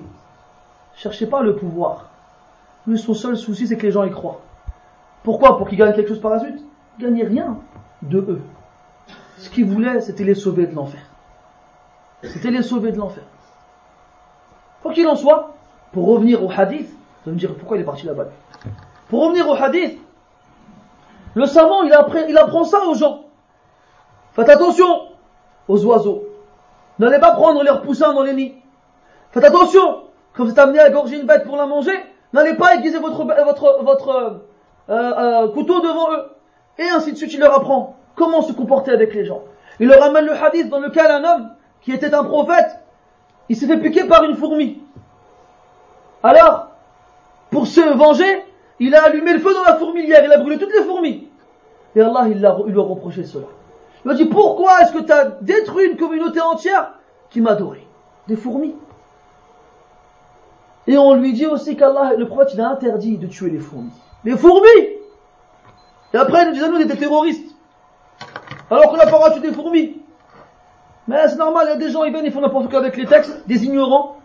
ne cherchait pas le pouvoir. Lui, son seul souci, c'est que les gens y croient. Pourquoi Pour qu'ils gagnent quelque chose par la suite Ils gagnaient rien de eux. Ce qu'ils voulaient, c'était les sauver de l'enfer. C'était les sauver de l'enfer. Quoi qu'il en soit, pour revenir au hadith, vous me dire pourquoi il est parti là-bas? Pour revenir au hadith, le savant, il, il apprend ça aux gens. Faites attention aux oiseaux. N'allez pas prendre leurs poussins dans les nids. Faites attention, quand vous êtes amené à gorger une bête pour la manger, n'allez pas aiguiser votre, votre, votre euh, euh, couteau devant eux. Et ainsi de suite, il leur apprend comment se comporter avec les gens. Il leur amène le hadith dans lequel un homme qui était un prophète il s'est fait piquer par une fourmi. Alors, pour se venger, il a allumé le feu dans la fourmilière, il a brûlé toutes les fourmis. Et Allah, il, lui a reproché cela. Il a dit, pourquoi est-ce que tu as détruit une communauté entière qui m'adorait Des fourmis. Et on lui dit aussi qu'Allah, le prophète, il a interdit de tuer les fourmis. Les fourmis Et après, il nous dit, nous, on était terroristes. Alors qu'on n'a pas tuer des fourmis. Mais c'est normal, il y a des gens, ils viennent, ils font n'importe quoi avec les textes, des ignorants.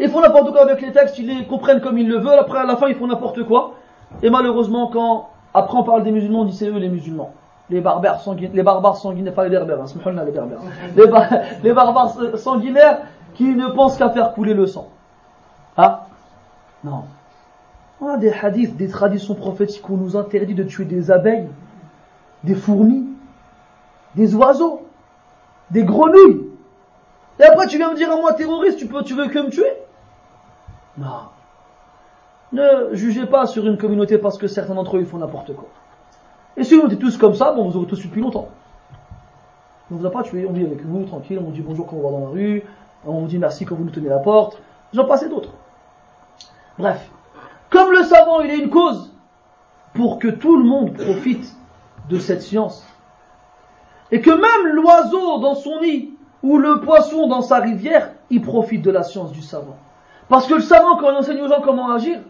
Ils font n'importe quoi avec les textes, ils les comprennent comme ils le veulent, après à la fin ils font n'importe quoi. Et malheureusement, quand après on parle des musulmans, on dit c'est eux les musulmans. Les barbares sanguinaires, les barbares sanguinaires, pas les berbères, hein, les berbères. Les, les barbares sanguinaires qui ne pensent qu'à faire couler le sang. Ah Non. Des hadiths, des traditions prophétiques on nous interdit de tuer des abeilles, des fourmis, des oiseaux des grenouilles. Et après, tu viens me dire à moi terroriste, tu, peux, tu veux que me tuer? Non. Ne jugez pas sur une communauté parce que certains d'entre eux font n'importe quoi. Et si on était tous comme ça, bon, vous aurez tous depuis longtemps. On ne vous a pas tué, on vit avec vous, tranquille, on vous dit bonjour quand on va dans la rue, on vous dit merci quand vous nous tenez la porte. J'en passe d'autres. Bref. Comme le savant, il est une cause pour que tout le monde profite de cette science et que même l'oiseau dans son nid ou le poisson dans sa rivière, il profite de la science du savant. Parce que le savant, quand il enseigne aux gens comment agir,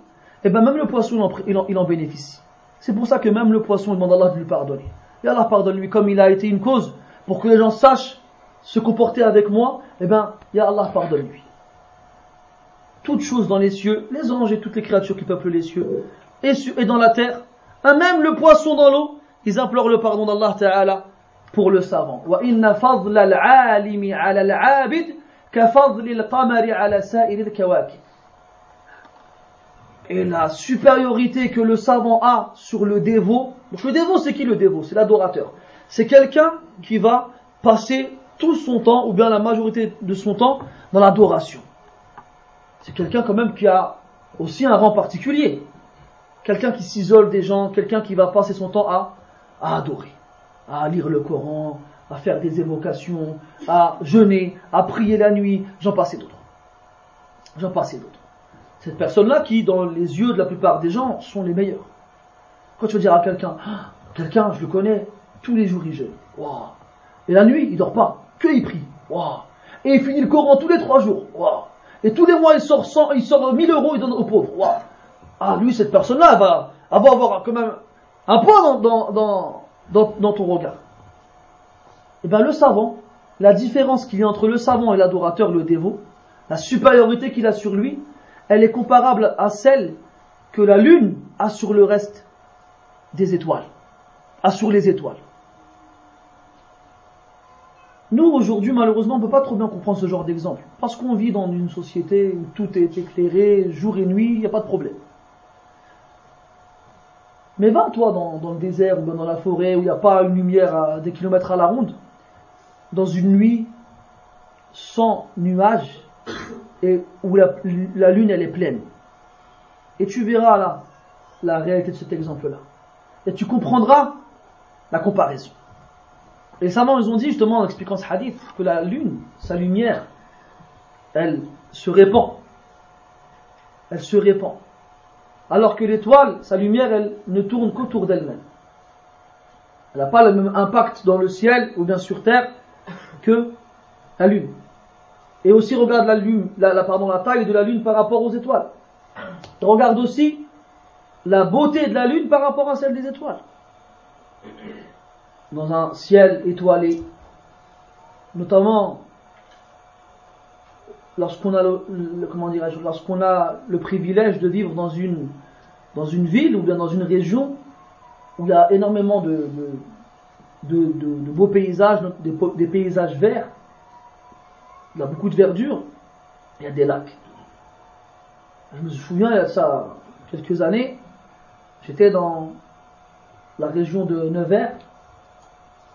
eh ben même le poisson, il en, bénéficie. C'est pour ça que même le poisson, demande à Allah de lui pardonner. Et Allah pardonne-lui comme il a été une cause pour que les gens sachent se comporter avec moi, eh ben, Ya Allah pardonne-lui toutes choses dans les cieux, les anges et toutes les créatures qui peuplent les cieux, et, dans la terre, même le poisson dans l'eau, ils implorent le pardon d'Allah Ta'ala pour le savant. Et la supériorité que le savant a sur le dévot, le dévot c'est qui le dévot? C'est l'adorateur. C'est quelqu'un qui va passer tout son temps, ou bien la majorité de son temps, dans l'adoration. C'est quelqu'un quand même qui a aussi un rang particulier. Quelqu'un qui s'isole des gens, quelqu'un qui va passer son temps à, adorer, à lire le Coran, à faire des évocations, à jeûner, à prier la nuit, j'en passais d'autres. J'en passais d'autres. Cette personne-là qui, dans les yeux de la plupart des gens, sont les meilleurs. Quand tu vas dire à quelqu'un, ah, quelqu'un, je le connais, tous les jours il jeûne. Et la nuit, il dort pas, que il prie. Et il finit le Coran tous les trois jours. Et tous les mois, il sort 100, il sort 1000 euros, il donne aux pauvres. Ah, lui, cette personne-là, va, va avoir quand même un poids dans ton regard. Et eh bien le savant, la différence qu'il y a entre le savant et l'adorateur, le dévot, la supériorité qu'il a sur lui, elle est comparable à celle que la lune a sur le reste des étoiles, a sur les étoiles. Nous, aujourd'hui, malheureusement, on ne peut pas trop bien comprendre ce genre d'exemple, parce qu'on vit dans une société où tout est éclairé, jour et nuit, il n'y a pas de problème. Mais va, toi, dans, le désert ou dans la forêt où il n'y a pas une lumière à des kilomètres à la ronde, dans une nuit sans nuages et où la, lune elle est pleine. Et tu verras là la réalité de cet exemple-là. Et tu comprendras la comparaison. Et savants, ils ont dit justement en expliquant ce hadith que la lune, sa lumière, elle se répand. Elle se répand. Alors que l'étoile, sa lumière, elle ne tourne qu'autour d'elle-même. Elle n'a pas le même impact dans le ciel ou bien sur terre que la lune. Et aussi regarde la taille de la lune par rapport aux étoiles. Regarde aussi la beauté de la lune par rapport à celle des étoiles. Dans un ciel étoilé, notamment lorsqu'on a le, comment lorsqu'on a le privilège de vivre dans une dans une ville ou bien dans une région où il y a énormément de, de, beaux paysages, des, paysages verts. Il y a beaucoup de verdure. Il y a des lacs. Je me souviens, il y a ça quelques années, j'étais dans la région de Nevers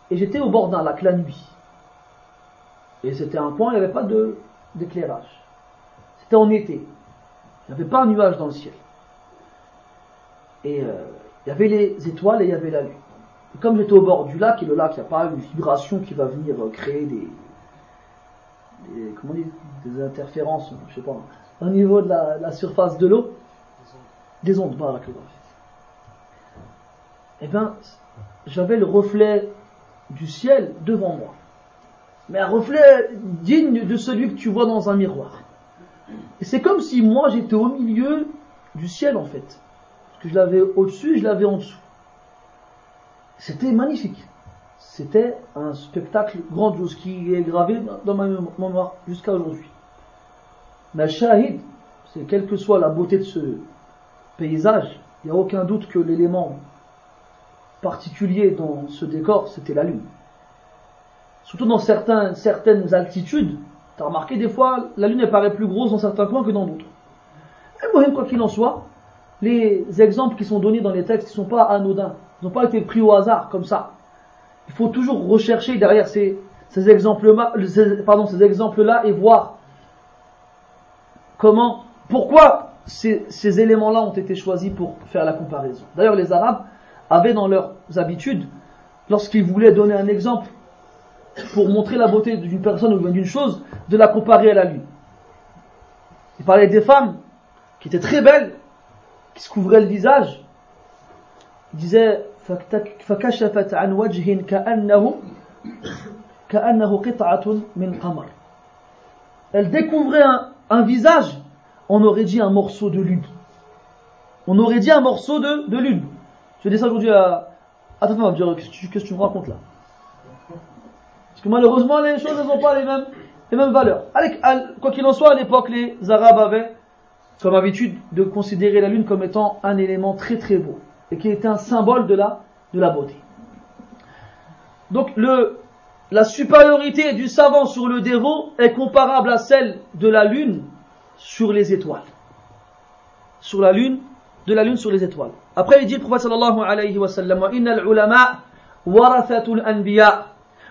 et j'étais au bord d'un lac la nuit. Et c'était un point, il n'y avait pas d'éclairage. C'était en été. Il n'y avait pas un nuage dans le ciel. Et euh, il y avait les étoiles et il y avait la lune comme j'étais au bord du lac, et le lac, il n'y a pas une vibration qui va venir créer des, comment des interférences, je sais pas, au niveau de la, surface de l'eau, des ondes, voilà, Eh bien, j'avais le reflet du ciel devant moi. Mais un reflet digne de celui que tu vois dans un miroir. Et c'est comme si moi j'étais au milieu du ciel en fait. Parce que je l'avais au-dessus, je l'avais en dessous. C'était magnifique. C'était un spectacle grandiose qui est gravé dans ma mémoire jusqu'à aujourd'hui. Mais Shahid, c'est quelle que soit la beauté de ce paysage, il n'y a aucun doute que l'élément particulier dans ce décor, c'était la lune. Surtout dans certaines altitudes, tu as remarqué des fois, la lune paraît plus grosse dans certains coins que dans d'autres. Et même quoi qu'il en soit, les exemples qui sont donnés dans les textes ne sont pas anodins. Ils n'ont pas été pris au hasard comme ça. Il faut toujours rechercher derrière ces, exemples-là et voir comment, pourquoi ces éléments-là ont été choisis pour faire la comparaison. D'ailleurs, les Arabes avaient dans leurs habitudes, lorsqu'ils voulaient donner un exemple pour montrer la beauté d'une personne ou d'une chose, de la comparer à la lune. Ils parlaient des femmes qui étaient très belles, qui se couvraient le visage, il disait فكشفت عن وجه كأنه كأنه قطعة من قمر Elle découvrait un, un visage, on aurait dit un morceau de lune. On aurait dit un morceau de, de lune. Je dis ça aujourd'hui à, à ta femme, dire qu'est-ce que tu me racontes là? Parce que malheureusement, les choses n'ont pas les mêmes, les mêmes valeurs. Quoi qu'il en soit, à l'époque, les Arabes avaient comme habitude de considérer la lune comme étant un élément très très beau et qui est un symbole de la, de la beauté. Donc la supériorité du savant sur le dévot est comparable à celle de la lune sur les étoiles. sur la lune, de la lune sur les étoiles. Après, il dit le prophète sallallahu alayhi wa sallam, وَإِنَّ الْعُلَمَاء وَرَثَةُ الْأَنْبِيَاء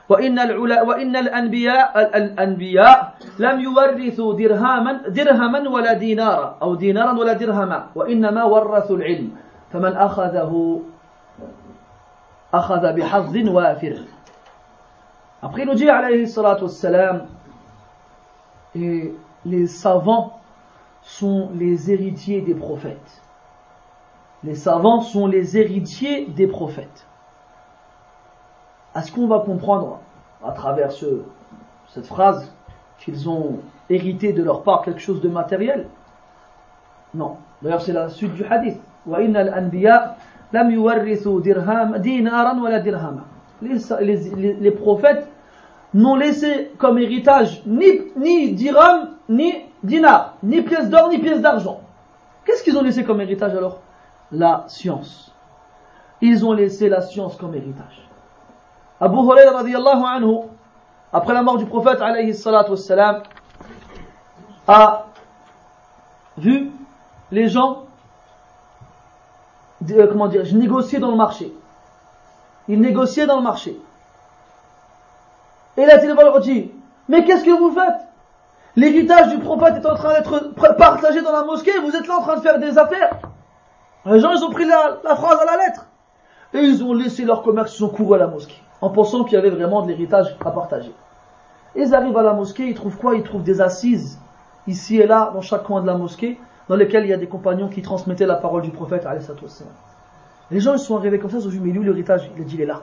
وإن العلا وإن الأنبياء الأنبياء لم يورثوا درهما درهما ولا دينارا أو دينارا ولا درهما وإنما ورثوا العلم فمن أخذه أخذ بحظ وافر Après, il nous dit, alayhi salatu wassalam, et les savants sont les héritiers des prophètes. Les savants sont les héritiers des prophètes. Est-ce qu'on va comprendre à travers ce, cette phrase qu'ils ont hérité de leur part quelque chose de matériel? Non. D'ailleurs, c'est la suite du hadith. Les, prophètes n'ont laissé comme héritage ni, ni dirham, ni dinar, ni pièces d'or, ni pièces d'argent. Qu'est-ce qu'ils ont laissé comme héritage alors? La science. Ils ont laissé la science comme héritage. Abu Huraira anhu, après la mort du prophète alayhi salatu a vu les gens, euh, comment dire, négocier dans le marché. Ils négociaient dans le marché. Et là, il leur dit, mais qu'est-ce que vous faites? L'héritage du prophète est en train d'être partagé dans la mosquée, vous êtes là en train de faire des affaires. Les gens, ils ont pris la, phrase à la lettre. Et ils ont laissé leur commerce, ils ont couru à la mosquée en pensant qu'il y avait vraiment de l'héritage à partager. Ils arrivent à la mosquée, ils trouvent quoi? Ils trouvent des assises, ici et là, dans chaque coin de la mosquée, dans lesquelles il y a des compagnons qui transmettaient la parole du prophète. Les gens ils sont arrivés comme ça, ils se sont dit, mais lui l'héritage, il dit, il est là.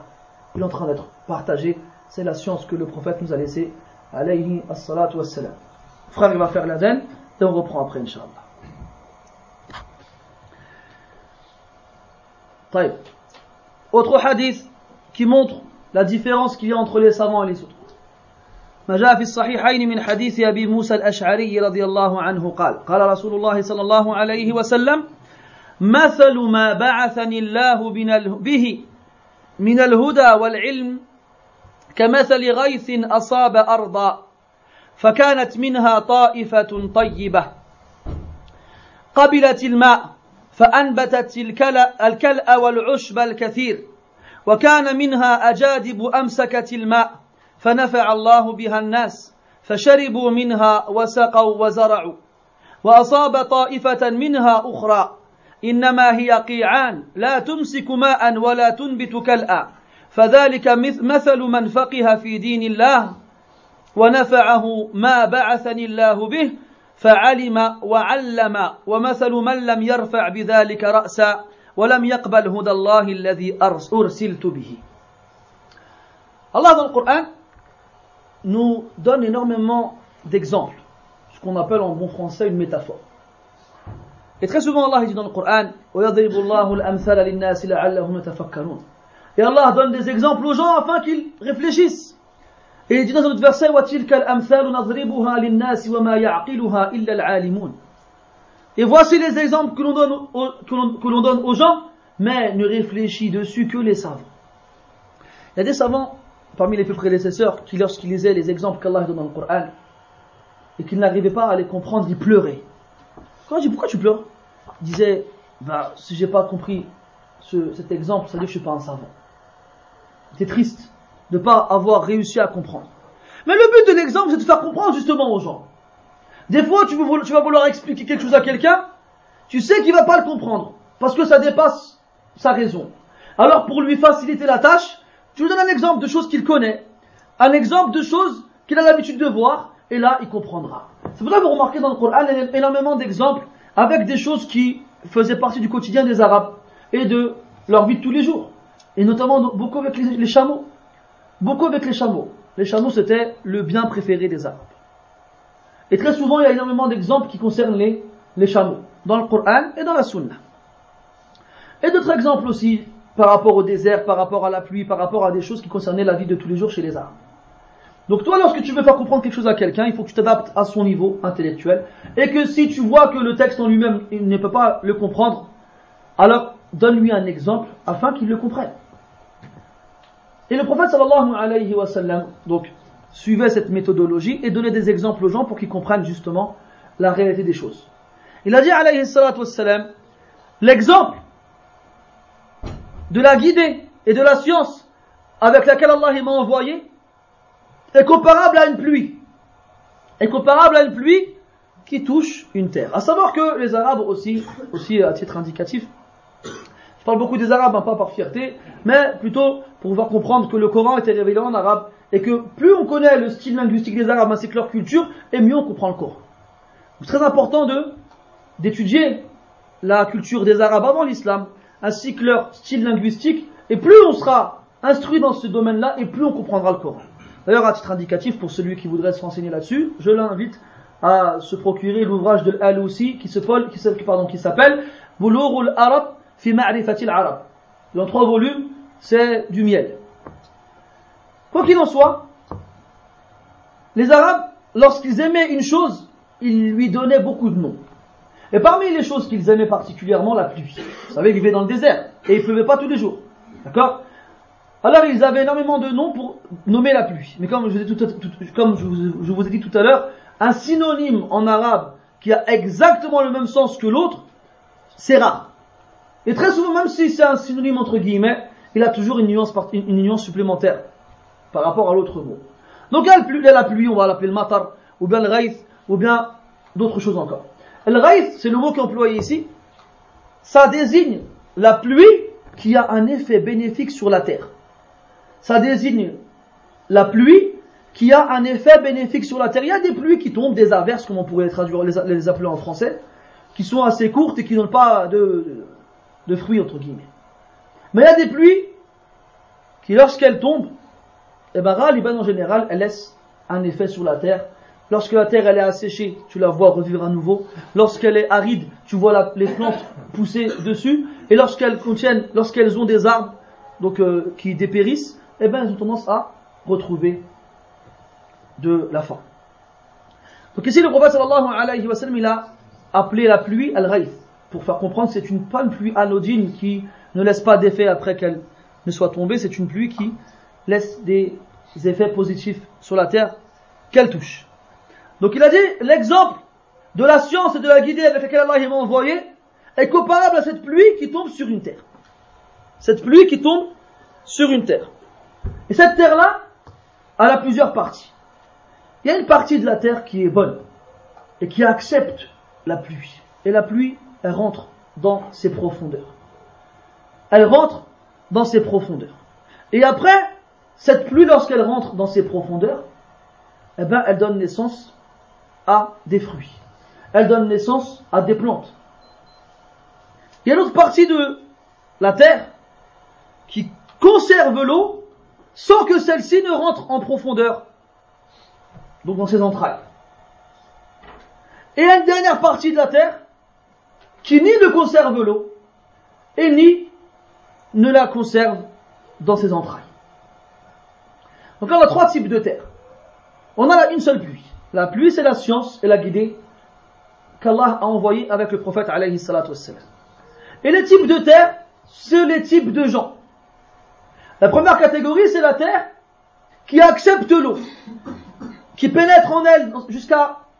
Il est en train d'être partagé. C'est la science que le prophète nous a laissée. Alayhi as-salatu. Frère, il va faire la et on reprend après, Inch'Allah. Autre hadith qui montre la différence qu'il y a entre les savants et les autres. ما جاء في الصحيحين من حديث أبي موسى الأشعري رضي الله عنه قال قال رسول الله صلى الله عليه وسلم مثل ما بعثني الله به من الهدى والعلم كمثل غيث أصاب أرضا فكانت منها طائفة طيبة قبلت الماء فأنبتت الكلأ والعشب الكثير وكان منها أجادب أمسكت الماء فنفع الله بها الناس فشربوا منها وسقوا وزرعوا وأصاب طائفة منها أخرى إنما هي قيعان لا تمسك ماء ولا تنبت كالأ فذلك مثل من فقه في دين الله ونفعه ما بعثني الله به فعلم وعلم ومثل من لم يرفع بذلك رأسا ولم يقبل هدى الله الذي أرسلت به dans le Coran nous donne énormément d'exemples, ce qu'on appelle en bon français une métaphore. Et très souvent Allah dit dans le Coran Et Allah donne des exemples aux gens afin qu'ils réfléchissent. Et il dit dans un autre verset et voici les exemples que l'on donne, aux gens, mais ne réfléchit dessus que les savants. Il y a des savants, parmi les plus prédécesseurs, qui lorsqu'ils lisaient les exemples qu'Allah donne dans le Coran, et qu'ils n'arrivaient pas à les comprendre, ils pleuraient. Quand je dis pourquoi tu pleures? Ils disaient, bah, si j'ai pas compris cet exemple, ça veut dire que je suis pas un savant. C'est triste ne pas avoir réussi à comprendre. Mais le but de l'exemple, c'est de faire comprendre justement aux gens. Des fois, tu, vas vouloir expliquer quelque chose à quelqu'un, tu sais qu'il va pas le comprendre, parce que ça dépasse sa raison. Alors, pour lui faciliter la tâche, tu lui donnes un exemple de choses qu'il connaît, un exemple de choses qu'il a l'habitude de voir, et là, il comprendra. C'est pour ça que vous remarquez dans le Coran énormément d'exemples avec des choses qui faisaient partie du quotidien des Arabes et de leur vie de tous les jours. Et notamment beaucoup avec les chameaux. Beaucoup avec les chameaux. Les chameaux, c'était le bien préféré des Arabes. Et très souvent, il y a énormément d'exemples qui concernent les, les chameaux, dans le Coran et dans la Sunna. Et d'autres exemples aussi, par rapport au désert, par rapport à la pluie, par rapport à des choses qui concernaient la vie de tous les jours chez les Arabes. Donc toi, lorsque tu veux faire comprendre quelque chose à quelqu'un, il faut que tu t'adaptes à son niveau intellectuel, et que si tu vois que le texte en lui-même, il ne peut pas le comprendre, alors donne-lui un exemple afin qu'il le comprenne. Et le prophète sallallahu alayhi wa sallam, donc, suivait cette méthodologie et donnait des exemples aux gens pour qu'ils comprennent justement la réalité des choses. Il a dit alayhi salatu wassalam, l'exemple de la guidée et de la science avec laquelle Allah m'a envoyé est comparable à une pluie. Est comparable à une pluie qui touche une terre. À savoir que les Arabes aussi, aussi à titre indicatif, je parle beaucoup des Arabes, hein, pas par fierté, mais plutôt pour pouvoir comprendre que le Coran était révélé en arabe et que plus on connaît le style linguistique des Arabes ainsi que leur culture, et mieux on comprend le Coran. C'est très important d'étudier la culture des Arabes avant l'islam, ainsi que leur style linguistique, et plus on sera instruit dans ce domaine-là, et plus on comprendra le Coran. D'ailleurs, à titre indicatif, pour celui qui voudrait se renseigner là-dessus, je l'invite à se procurer l'ouvrage de Al-Alousi qui s'appelle Boulourul Arab fi Arab. Dans trois volumes, c'est du miel. Quoi qu'il en soit, les Arabes, lorsqu'ils aimaient une chose, ils lui donnaient beaucoup de noms. Et parmi les choses qu'ils aimaient particulièrement, la pluie. Vous savez, ils vivaient dans le désert et il pleuvait pas tous les jours. D'accord? Alors ils avaient énormément de noms pour nommer la pluie. Mais comme je vous ai dit tout à l'heure, un synonyme en arabe qui a exactement le même sens que l'autre, c'est rare. Et très souvent, même si c'est un synonyme entre guillemets, il a toujours une nuance, supplémentaire par rapport à l'autre mot. Donc il y a la pluie, on va l'appeler le matar, ou bien le raïs, ou bien d'autres choses encore. Le raïs, c'est le mot qui est employé ici, ça désigne la pluie qui a un effet bénéfique sur la terre. Ça désigne la pluie qui a un effet bénéfique sur la terre. Il y a des pluies qui tombent, des averses, comme on pourrait traduire, les, appeler en français, qui sont assez courtes et qui n'ont pas de, de fruits, entre guillemets. Mais il y a des pluies qui, lorsqu'elles tombent, eh ben, en général, elles laissent un effet sur la terre. Lorsque la terre elle est asséchée, tu la vois revivre à nouveau. Lorsqu'elle est aride, tu vois les plantes pousser dessus. Et lorsqu'elles contiennent, lorsqu'elles ont des arbres donc euh, qui dépérissent, eh ben elles ont tendance à retrouver de la forme. Donc ici le prophète sallallahu alayhi wa sallam il a appelé la pluie al-ghayth pour faire comprendre c'est une pas une pluie anodine qui ne laisse pas d'effet après qu'elle ne soit tombée, c'est une pluie qui laisse des effets positifs sur la terre qu'elle touche. Donc il a dit l'exemple de la science et de la guidée avec laquelle Allah m'a envoyé est comparable à cette pluie qui tombe sur une terre. Cette pluie qui tombe sur une terre. Et cette terre-là, elle a plusieurs parties. Il y a une partie de la terre qui est bonne et qui accepte la pluie. Et la pluie, elle rentre dans ses profondeurs. Elle rentre dans ses profondeurs. Et après, cette pluie, lorsqu'elle rentre dans ses profondeurs, eh ben, elle donne naissance à des fruits. Elle donne naissance à des plantes. Il y a une autre partie de la terre qui conserve l'eau sans que celle-ci ne rentre en profondeur donc dans ses entrailles. Et une dernière partie de la terre qui ni ne conserve l'eau et ni ne la conserve dans ses entrailles. Donc on a trois types de terre. On a une seule pluie. La pluie, c'est la science et la guidée qu'Allah a envoyée avec le prophète alayhi Et les types de terre, c'est les types de gens. La première catégorie, c'est la terre qui accepte l'eau qui pénètre en elle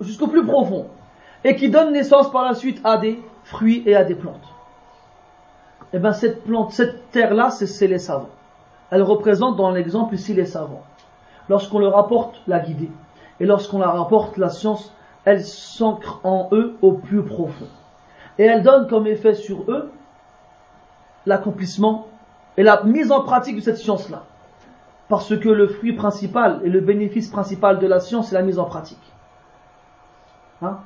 jusqu'au plus profond et qui donne naissance par la suite à des fruits et à des plantes. Et eh bien cette plante, cette terre-là, c'est les savants. Elle représente dans l'exemple ici les savants. Lorsqu'on leur apporte la guidée et lorsqu'on leur apporte la science, elle s'ancre en eux au plus profond. Et elle donne comme effet sur eux l'accomplissement et la mise en pratique de cette science-là. Parce que le fruit principal et le bénéfice principal de la science, c'est la mise en pratique. Hein?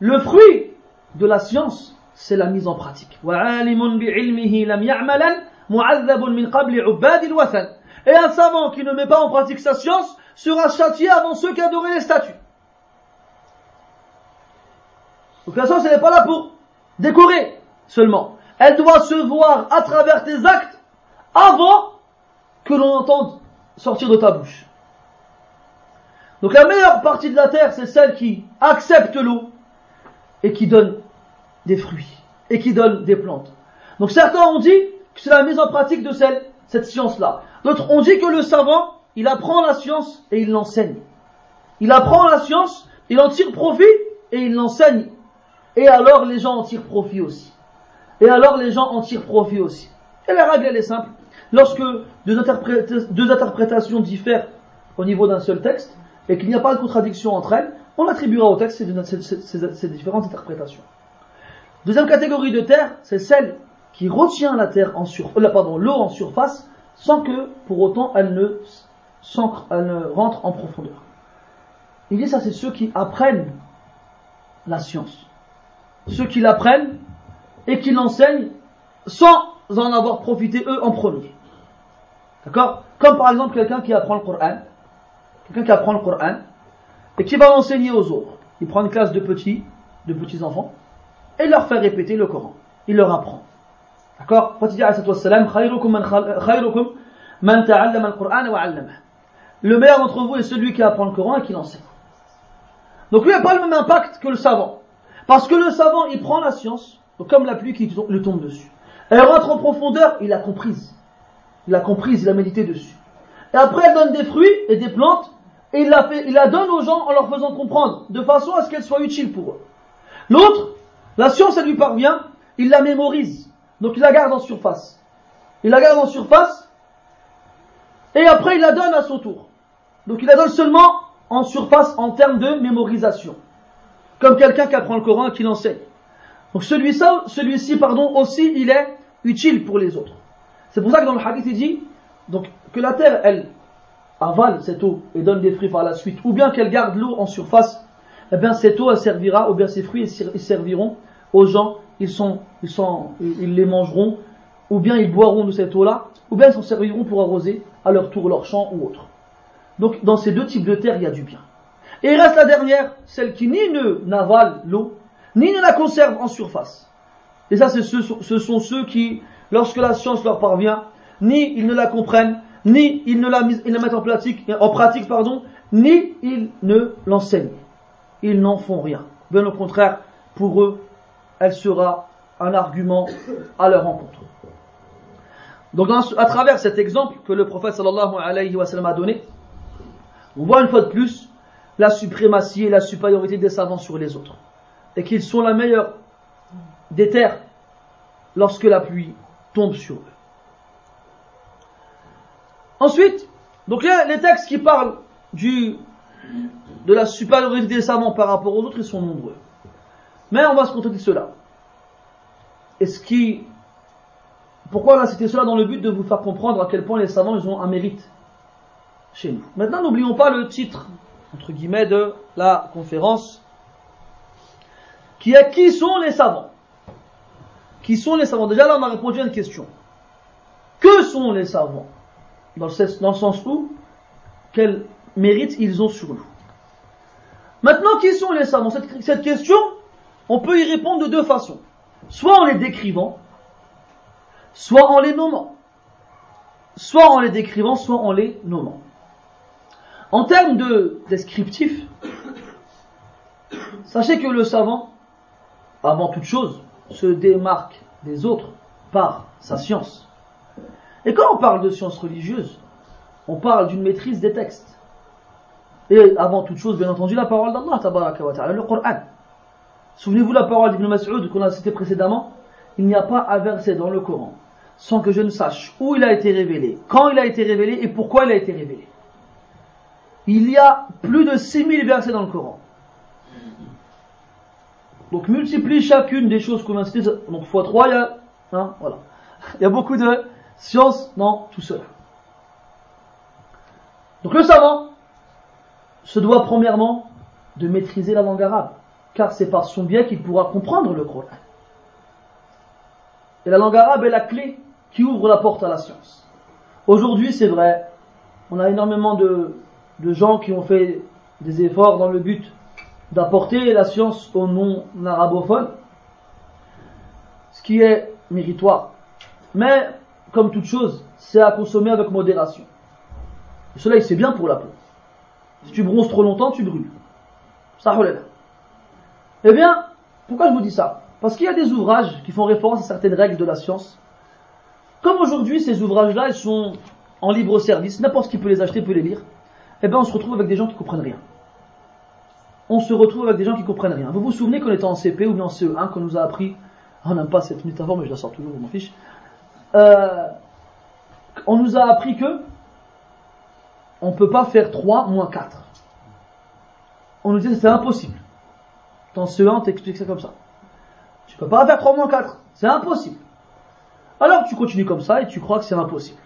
Le fruit de la science, c'est la mise en pratique. Et un savant qui ne met pas en pratique sa science sera châtié avant ceux qui adoraient les statues. Donc la science, n'est pas là pour décorer seulement elle doit se voir à travers tes actes avant que l'on entende sortir de ta bouche. Donc la meilleure partie de la terre, c'est celle qui accepte l'eau et qui donne des fruits et qui donne des plantes. Donc certains ont dit que c'est la mise en pratique de cette science-là. D'autres ont dit que le savant, il apprend la science et il l'enseigne. Il apprend la science, il en tire profit et il l'enseigne. Et alors les gens en tirent profit aussi. Et alors les gens en tirent profit aussi. Et la règle, elle est simple. Lorsque deux, interprétations diffèrent au niveau d'un seul texte, et qu'il n'y a pas de contradiction entre elles, on attribuera au texte ces, différentes interprétations. Deuxième catégorie de terre, c'est celle qui retient la terre en sur, euh, pardon, l'eau en surface sans que pour autant elle ne, rentre en profondeur. Il dit ça, c'est ceux qui apprennent la science. Ceux qui l'apprennent et qui l'enseignent sans en avoir profité eux en premier. D'accord? Comme par exemple quelqu'un qui apprend le Coran, quelqu'un qui apprend le Coran et qui va l'enseigner aux autres. Il prend une classe de petits, de petits enfants et leur fait répéter le Coran. Il leur apprend. D'accord? Le meilleur d'entre vous est celui qui apprend le Coran et qui l'enseigne. Donc lui n'a pas le même impact que le savant. Parce que le savant, il prend la science, comme la pluie qui lui tombe dessus. Elle rentre en profondeur, il l'a comprise. Il l'a comprise, il a médité dessus. Et après, elle donne des fruits et des plantes, et il la, fait, il la donne aux gens en leur faisant comprendre, de façon à ce qu'elle soit utile pour eux. L'autre, la science, elle lui parvient, il la mémorise. Donc il la garde en surface. Il la garde en surface, et après il la donne à son tour. Donc il la donne seulement en surface en termes de mémorisation. Comme quelqu'un qui apprend le Coran et qui l'enseigne. Donc celui-ci, celui pardon, aussi, il est utile pour les autres. C'est pour ça que dans le hadith, il dit donc, que la terre, elle, avale cette eau et donne des fruits par la suite, ou bien qu'elle garde l'eau en surface, eh bien cette eau, elle servira, ou bien ces fruits, ils serviront aux gens, ils, sont, ils, sont, ils les mangeront, ou bien ils boiront de cette eau-là, ou bien ils s'en serviront pour arroser à leur tour leur champ ou autre. Donc dans ces deux types de terre, il y a du bien. Et il reste la dernière, celle qui ni ne n'avale l'eau, ni ne la conserve en surface. Et ça, ce sont ceux qui, lorsque la science leur parvient, ni ils ne la comprennent, ni ils ne la, mettent en pratique, pardon, ni ils ne l'enseignent. Ils n'en font rien. Bien au contraire, pour eux, elle sera un argument à leur rencontre. Donc, à travers cet exemple que le prophète sallallahu alayhi wa a donné, on voit une fois de plus la suprématie et la supériorité des savants sur les autres. Et qu'ils sont la meilleure des terres lorsque la pluie tombe sur eux. Ensuite, donc les, textes qui parlent de la supériorité des savants par rapport aux autres, ils sont nombreux. Mais on va se contenter de cela. Et ce qui, pourquoi on a cité cela dans le but de vous faire comprendre à quel point les savants ils ont un mérite chez nous. Maintenant, n'oublions pas le titre, entre guillemets, de la conférence, qui est Qui sont les savants? Qui sont les savants? Déjà là, on a répondu à une question. Que sont les savants? Dans le, sens où, quel mérite ils ont sur nous Maintenant, qui sont les savants? Cette, cette question, on peut y répondre de deux façons. Soit en les décrivant, soit en les nommant. Soit en les décrivant, soit en les nommant. En termes de descriptif, sachez que le savant, avant toute chose, se démarque des autres par sa science. Et quand on parle de science religieuse, on parle d'une maîtrise des textes. Et avant toute chose, bien entendu, la parole d'Allah, le Coran. Souvenez-vous la parole d'Ibn Mas'ud qu'on a cité précédemment? Il n'y a pas un verset dans le Coran sans que je ne sache où il a été révélé, quand il a été révélé et pourquoi il a été révélé. Il y a plus de 6000 versets dans le Coran. Donc multiplie chacune des choses qu'on a citées. Donc x 3, il y a, hein, voilà. il y a beaucoup de science dans tout cela. Donc le savant se doit premièrement de maîtriser la langue arabe, car c'est par son biais qu'il pourra comprendre le Coran. Et la langue arabe est la clé qui ouvre la porte à la science. Aujourd'hui, c'est vrai, on a énormément de, gens qui ont fait des efforts dans le but d'apporter la science aux non-arabophones, ce qui est méritoire. Mais, comme toute chose, c'est à consommer avec modération. Le soleil, c'est bien pour la peau. Si tu bronzes trop longtemps, tu brûles. Ça Eh bien, pourquoi je vous dis ça? Parce qu'il y a des ouvrages qui font référence à certaines règles de la science. Comme aujourd'hui, ces ouvrages-là, ils sont en libre service, n'importe qui peut les acheter, peut les lire eh bien on se retrouve avec des gens qui comprennent rien. on se retrouve avec des gens qui comprennent rien. Vous vous souvenez qu'on était en CP ou bien en CE1 qu'on nous a appris, on n'aime pas cette métaphore mais je la sors toujours, je m'en fiche, euh, on nous a appris que on ne peut pas faire 3 moins 4. On nous dit que c'est impossible. Dans CE1 on t'explique ça comme ça. Tu peux pas faire 3 moins 4, c'est impossible. Alors tu continues comme ça et tu crois que c'est impossible.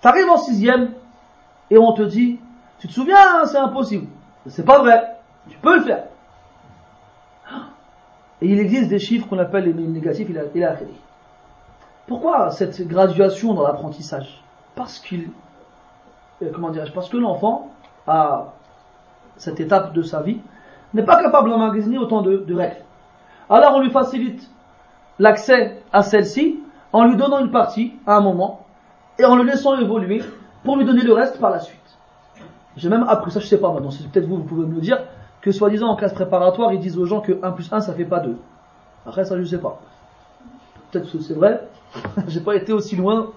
Tu arrives en sixième et on te dit, tu te souviens, hein, c'est impossible. C'est pas vrai. Tu peux le faire. Et il existe des chiffres qu'on appelle les négatifs, il a, Pourquoi cette graduation dans l'apprentissage? Parce qu'il, euh, comment dirais-je, parce que l'enfant, à cette étape de sa vie, n'est pas capable d'emmagasiner autant de, règles. Alors on lui facilite l'accès à celle-ci en lui donnant une partie à un moment et en le laissant évoluer pour lui donner le reste par la suite. J'ai même appris ça, je sais pas maintenant, peut-être vous, vous pouvez me le dire, que soi-disant en classe préparatoire, ils disent aux gens que 1 plus 1 ça fait pas 2. Après ça, je sais pas. Peut-être que c'est vrai, j'ai pas été aussi loin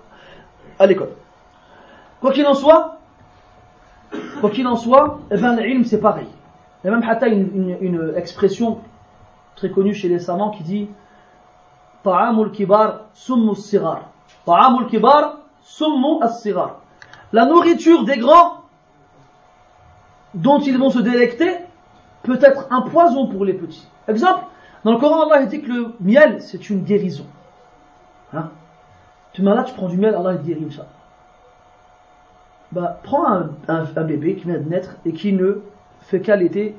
à l'école. Quoi qu'il en soit, quoi qu'il en soit, eh ben, l'ilm c'est pareil. Il y a même une, une, expression très connue chez les savants qui dit Ta'amul kibar summu sigar. Ta'amul kibar summu as-sigar. La nourriture des grands dont ils vont se délecter peut être un poison pour les petits. Exemple, dans le Coran, Allah dit que le miel, c'est une guérison. Hein? Tu es malade, tu prends du miel, Allah guérit ça. Bah, prends un, bébé qui vient de naître et qui ne fait qu'allaiter,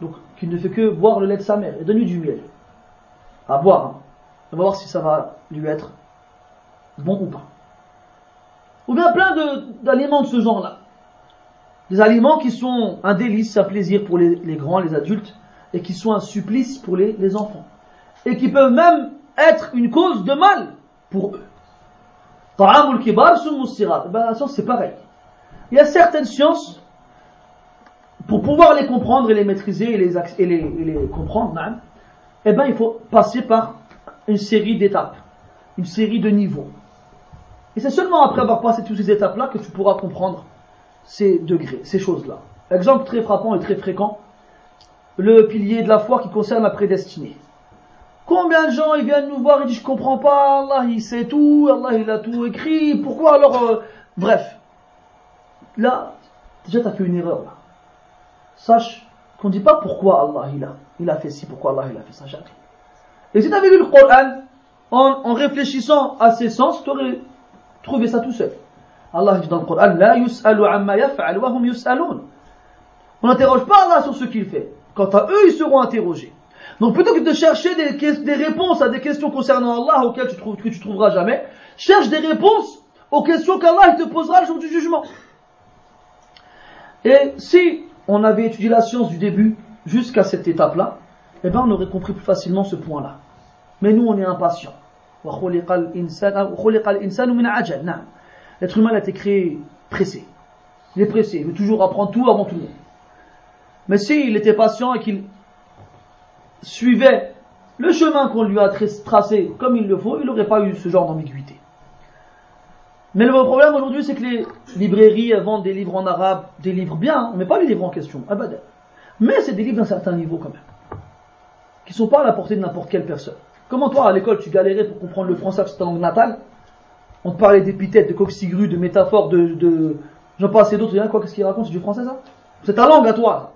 donc qui ne fait que boire le lait de sa mère, et donne-lui du miel. À boire. Hein. On va voir si ça va lui être bon ou pas. Ou bien plein d'aliments de ce genre-là des aliments qui sont un délice, un plaisir pour les, grands, les adultes, et qui sont un supplice pour les, enfants. Et qui peuvent même être une cause de mal pour eux. Ta'amul kibar Ben, la science, c'est pareil. Il y a certaines sciences, pour pouvoir les comprendre et les maîtriser et les, comprendre, eh ben, il faut passer par une série d'étapes, une série de niveaux. Et c'est seulement après avoir passé toutes ces étapes-là que tu pourras comprendre ces degrés, ces choses-là. Exemple très frappant et très fréquent, le pilier de la foi qui concerne la prédestinée. Combien de gens ils viennent nous voir et disent je comprends pas, Allah il sait tout, Allah il a tout écrit, pourquoi alors euh, bref. Là, déjà tu as fait une erreur. Sache qu'on ne dit pas pourquoi Allah il a, il a fait ci, pourquoi Allah il a fait ça, jamais. Et si tu avais lu le Coran en, en réfléchissant à ses sens, tu aurais trouvé ça tout seul. Allah dit dans le Coran, La yus'alu amma yaf'al wa hum yus'alun. On n'interroge pas Allah sur ce qu'il fait. Quant à eux, ils seront interrogés. Donc plutôt que de chercher des, réponses à des questions concernant Allah auxquelles tu trouves, trouveras jamais, cherche des réponses aux questions qu'Allah te posera le jour du jugement. Et si on avait étudié la science du début jusqu'à cette étape-là, eh ben on aurait compris plus facilement ce point-là. Mais nous, on est impatients. L'être humain a été créé pressé. Il est pressé, il veut toujours apprendre tout avant tout le monde. Mais s'il était patient et qu'il suivait le chemin qu'on lui a tracé comme il le faut, il n'aurait pas eu ce genre d'ambiguïté. Mais le problème aujourd'hui, c'est que les librairies vendent des livres en arabe, des livres bien, mais pas les livres en question, Mais c'est des livres d'un certain niveau quand même, qui ne sont pas à la portée de n'importe quelle personne. Comment toi, à l'école, tu galérais pour comprendre le français, c'est ta langue natale, on te parlait d'épithètes, de coxigrues, de métaphores, de, j'en passe d'autres, y a quoi, qu'est-ce qu'il raconte, c'est du français ça? C'est ta langue à toi.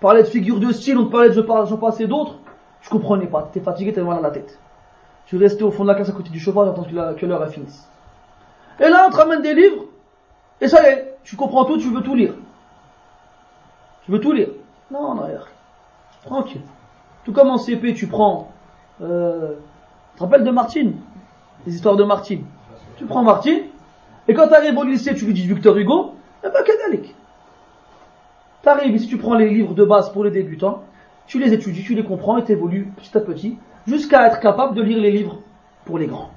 Parlait de figures de style, on te parlait de j'en passais d'autres, je comprenais pas, t'es fatigué, t'es mal dans la tête. Tu restais au fond de la classe à côté du chauffage, attends que l'heure a fini. Et là, on te ramène des livres, et ça y est, tu comprends tout, tu veux tout lire. Tu veux tout lire Non, non, tranquille. Tout comme en CP, tu prends, euh, tu te rappelles de Martine? Les histoires de Martine. Tu prends Martine, et quand tu arrives au lycée, tu lui dis Victor Hugo, eh ben, Tu arrives, si tu prends les livres de base pour les débutants, tu les étudies, tu les comprends et évolues petit à petit, jusqu'à être capable de lire les livres pour les grands.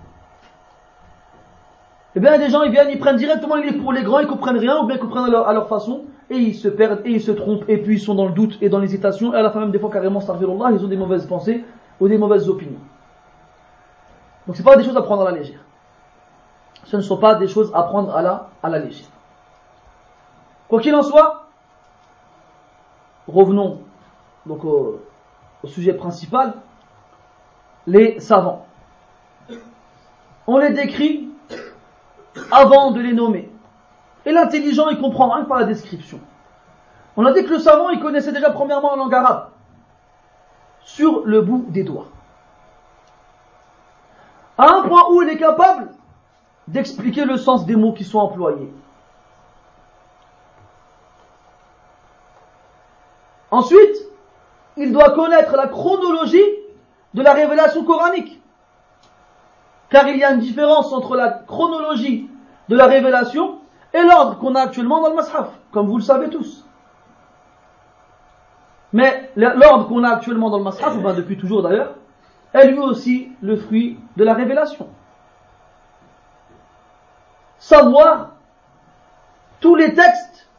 Eh bien, des gens, ils viennent, ils prennent directement les livres pour les grands, ils comprennent rien, ou bien ils comprennent à leur, façon, et ils se perdent, et ils se trompent, et puis ils sont dans le doute et dans l'hésitation, et à la fin même, des fois, carrément, ils ont des mauvaises pensées, ou des mauvaises opinions. Donc ce pas des choses à prendre à la légère. Ce ne sont pas des choses à prendre à la, à la légère. Quoi qu'il en soit, revenons donc au, sujet principal, les savants. On les décrit avant de les nommer. Et l'intelligent, il comprend rien par la description. On a dit que le savant, il connaissait déjà premièrement la langue arabe, sur le bout des doigts. À un point où il est capable d'expliquer le sens des mots qui sont employés. Ensuite, il doit connaître la chronologie de la révélation coranique. Car il y a une différence entre la chronologie de la révélation et l'ordre qu'on a actuellement dans le Mashaf, comme vous le savez tous. Mais l'ordre qu'on a actuellement dans le Mashaf, ben depuis toujours d'ailleurs, est lui aussi le fruit de la révélation. Savoir tous les textes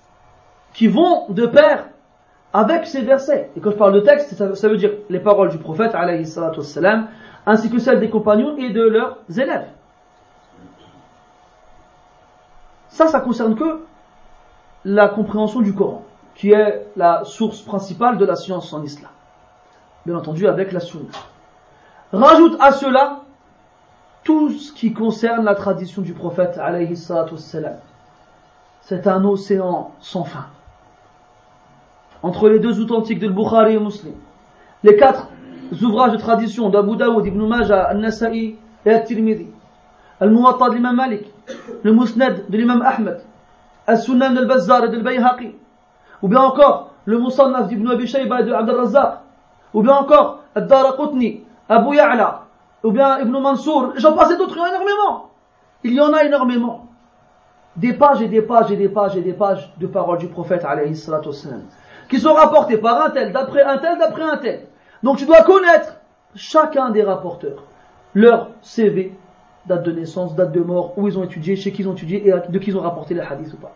qui vont de pair avec ces versets. Et quand je parle de texte, ça, veut dire les paroles du prophète, ainsi que celles des compagnons et de leurs élèves. Ça, ça concerne que la compréhension du Coran, qui est la source principale de la science en islam. Bien entendu, avec la sunna. Rajoute à cela tout ce qui concerne la tradition du prophète, wassalam. C'est un océan sans fin entre les deux authentiques de Bukhari et Muslim, les quatre ouvrages de tradition d'Abu Daoud, Ibn Majah, Al-Nasa'i et Al-Tirmidhi, Al-Muwatta de l'imam Malik, le Musnad de l'imam Ahmed, Al-Sunan al-Bazzar de Bayhaqi, ou bien encore le Musannaf d'Ibn Abi Shayba de Abd al ou bien encore Al-Daraqutni, Abu Ya'la, ou bien Ibn Mansour, j'en passe d'autres, il y en a énormément. Il y en a énormément. Des pages et des pages et des pages et des pages de paroles du prophète alayhi salatu qui sont rapportés par un tel, d'après un tel, d'après un tel. Donc tu dois connaître chacun des rapporteurs, leur CV, date de naissance, date de mort, où ils ont étudié, chez qui ils ont étudié et de qui ils ont rapporté les hadiths ou pas.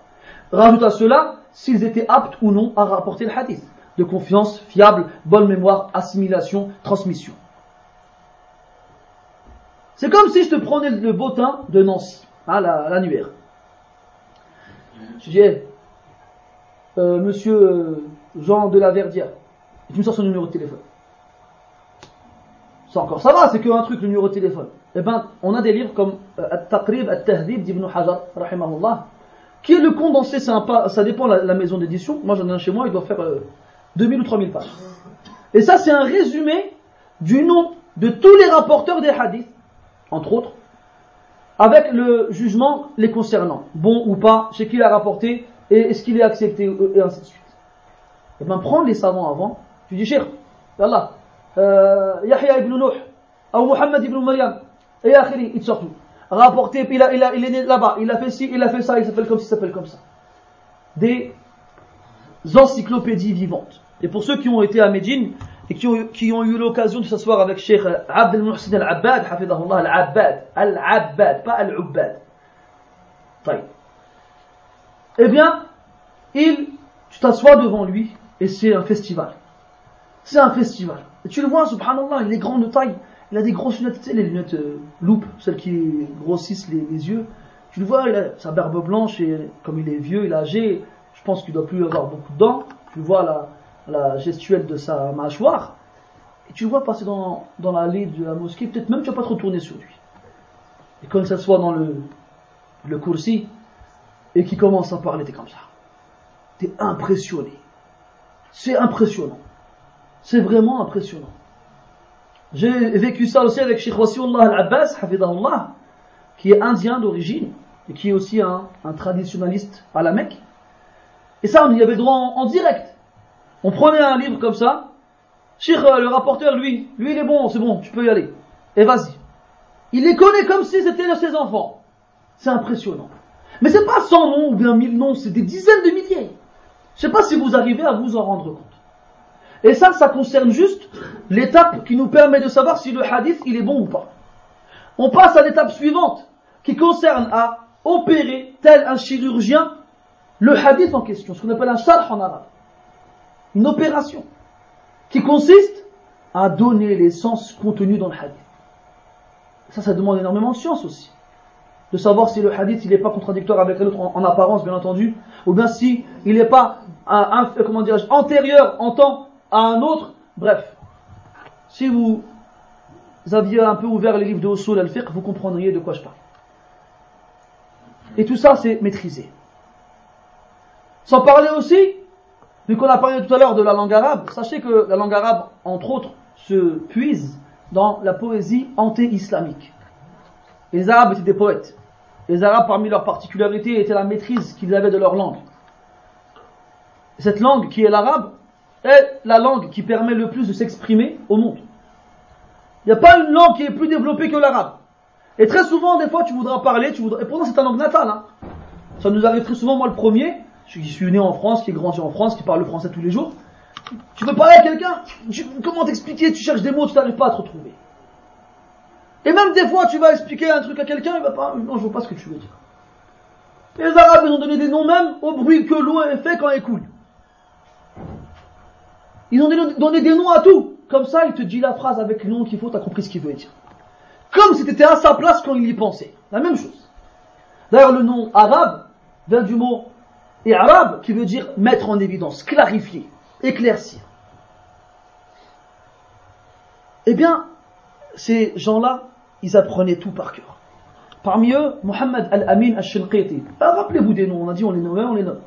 Rajoute à cela s'ils étaient aptes ou non à rapporter le hadith. De confiance, fiable, bonne mémoire, assimilation, transmission. C'est comme si je te prenais le bottin de Nancy, hein, l'annuaire. Je dis, euh, monsieur euh, Jean de la Verdière, et tu me sors son numéro de téléphone. Ça encore, ça va, c'est qu'un truc, le numéro de téléphone. Eh ben, on a des livres comme euh, At-Taqrib, At-Tahdib d'Ibn Hajar, rahimahullah, qui est le condensé, sympa, ça dépend de la, maison d'édition. Moi, j'en ai un chez moi, il doit faire 2000 ou 3000 pages. Et ça, c'est un résumé du nom de tous les rapporteurs des hadiths, entre autres, avec le jugement les concernant, bon ou pas, chez qui il a rapporté, et est-ce qu'il est accepté, et ainsi de suite. Et bien, prends les savants avant, tu dis, Cheikh, Allah, euh, Yahya ibn Nuh, ou Muhammad ibn Maryam, et Akhiri, il sort il, a, il, a, il est né là-bas, il a fait ci, il a fait ça, il s'appelle comme ça, il s'appelle comme ça. Des encyclopédies vivantes. Et pour ceux qui ont été à Médine, et qui ont, qui ont eu l'occasion de s'asseoir avec Cheikh Abd al-Muhsin al-Abbad, al-Abbad, al-Abbad, pas al-Ubbad. Eh bien, il, tu t'assois devant lui, et c'est un festival. C'est un festival. Et tu le vois, subhanallah, il est grand de taille, il a des grosses lunettes, tu sais, les lunettes euh, loupe, celles qui grossissent les, yeux. Tu le vois, sa barbe blanche, et comme il est vieux, il est âgé, je pense qu'il doit plus avoir beaucoup de dents. Tu vois la, gestuelle de sa mâchoire, et tu le vois passer dans, dans l'allée de la mosquée, peut-être même tu vas pas te retourner sur lui. Et quand il s'assoit dans le, le coursi, et qui commence à parler, t'es comme ça. T'es impressionné. C'est impressionnant. C'est vraiment impressionnant. J'ai vécu ça aussi avec Sheikh Wasiullah al-Abbas, qui est indien d'origine, et qui est aussi un, traditionnaliste à la Mecque. Et ça, on y avait droit en, direct. On prenait un livre comme ça, Sheikh, euh, le rapporteur, lui, lui il est bon, c'est bon, tu peux y aller. Et vas-y. Il les connaît comme si c'était ses enfants. C'est impressionnant. Mais c'est pas 100 noms ou bien 1000 noms, c'est des dizaines de milliers. Je sais pas si vous arrivez à vous en rendre compte. Et ça, ça concerne juste l'étape qui nous permet de savoir si le hadith il est bon ou pas. On passe à l'étape suivante, qui concerne à opérer, tel un chirurgien, le hadith en question, ce qu'on appelle un sharh en arabe. Une opération qui consiste à donner les sens contenus dans le hadith. Ça, ça demande énormément de science aussi. De savoir si le hadith il n'est pas contradictoire avec l'autre en, en, apparence, bien entendu, ou bien si il n'est pas un, comment antérieur en temps à un autre. Bref, si vous aviez un peu ouvert les livres de Usul al-Fiqh, vous comprendriez de quoi je parle. Et tout ça, c'est maîtrisé. Sans parler aussi, vu qu'on a parlé tout à l'heure de la langue arabe, sachez que la langue arabe, entre autres, se puise dans la poésie anté-islamique. Les Arabes étaient des poètes. Les Arabes, parmi leurs particularités, étaient la maîtrise qu'ils avaient de leur langue. Cette langue qui est l'arabe est la langue qui permet le plus de s'exprimer au monde. Il n'y a pas une langue qui est plus développée que l'arabe. Et très souvent, des fois, tu voudras parler, tu voudras... et pourtant c'est ta langue natale. Hein. Ça nous arrive très souvent, moi le premier, je suis né en France, qui est grandi en France, qui parle le français tous les jours. Tu veux parler à quelqu'un, comment t'expliquer, tu cherches des mots, tu n'arrives pas à te retrouver. Et même des fois, tu vas expliquer un truc à quelqu'un, il va pas, non, je vois pas ce que tu veux dire. les Arabes, ils ont donné des noms même au bruit que l'eau fait quand elle coule. Ils ont donné des noms à tout. Comme ça, il te dit la phrase avec le nom qu'il faut, tu as compris ce qu'il veut dire. Comme si tu étais à sa place quand il y pensait. La même chose. D'ailleurs, le nom arabe vient du mot et arabe qui veut dire mettre en évidence, clarifier, éclaircir. Eh bien, ces gens-là, ils apprenaient tout par cœur. Parmi eux, Mohammed Al-Amin Al-Shinqiti. Ah, rappelez-vous des noms, on a dit on les nomme, on les note.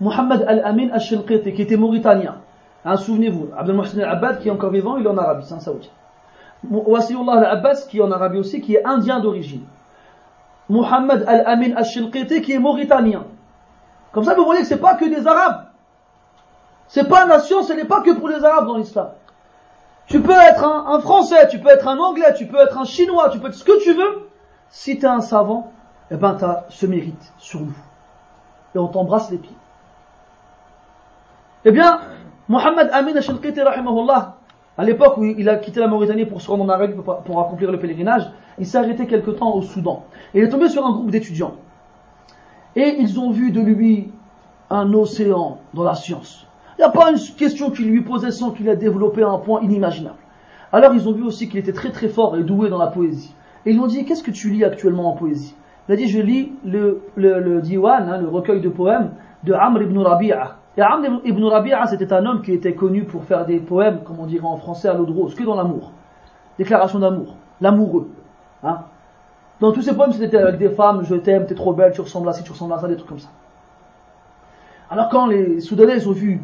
Mohammed Al-Amin Al-Shinqiti, qui était mauritanien. Hein, Souvenez-vous, Abdel Mohsen Al-Abbad, qui est encore vivant, il est en Arabie, c'est un Saoudien. Wasiullah Al-Abbas, qui est en Arabie aussi, qui est indien d'origine. Mohammed Al-Amin Al-Shinqiti, qui est mauritanien. Comme ça, vous voyez que c'est pas que des Arabes. C'est pas nation, ce n'est pas que pour les Arabes dans l'islam. Tu peux être un, Français, tu peux être un Anglais, tu peux être un Chinois, tu peux être ce que tu veux. Si tu es un savant, eh ben tu as ce mérite sur nous. Et on t'embrasse les pieds. Eh bien, Mohamed Amin Ashilqiti, à l'époque où il a quitté la Mauritanie pour se rendre en Arabie pour, accomplir le pèlerinage, il s'est arrêté quelque temps au Soudan. Il est tombé sur un groupe d'étudiants. Et ils ont vu de lui un océan dans la science. Il n'y a pas une question qui lui posait sans qu'il ait développé un point inimaginable. Alors ils ont vu aussi qu'il était très très fort et doué dans la poésie. Et ils lui ont dit, qu'est-ce que tu lis actuellement en poésie? Il a dit, je lis le, le, diwan, hein, le recueil de poèmes de Amr ibn Rabi'a. Et Amr ibn Rabi'a, c'était un homme qui était connu pour faire des poèmes, comme on dirait en français, à l'eau de rose, que dans l'amour. Déclaration d'amour, l'amoureux. Hein. Dans tous ces poèmes, c'était avec des femmes, je t'aime, t'es trop belle, tu ressembles à ci, tu ressembles à ça, des trucs comme ça. Alors quand les Soudanais ont vu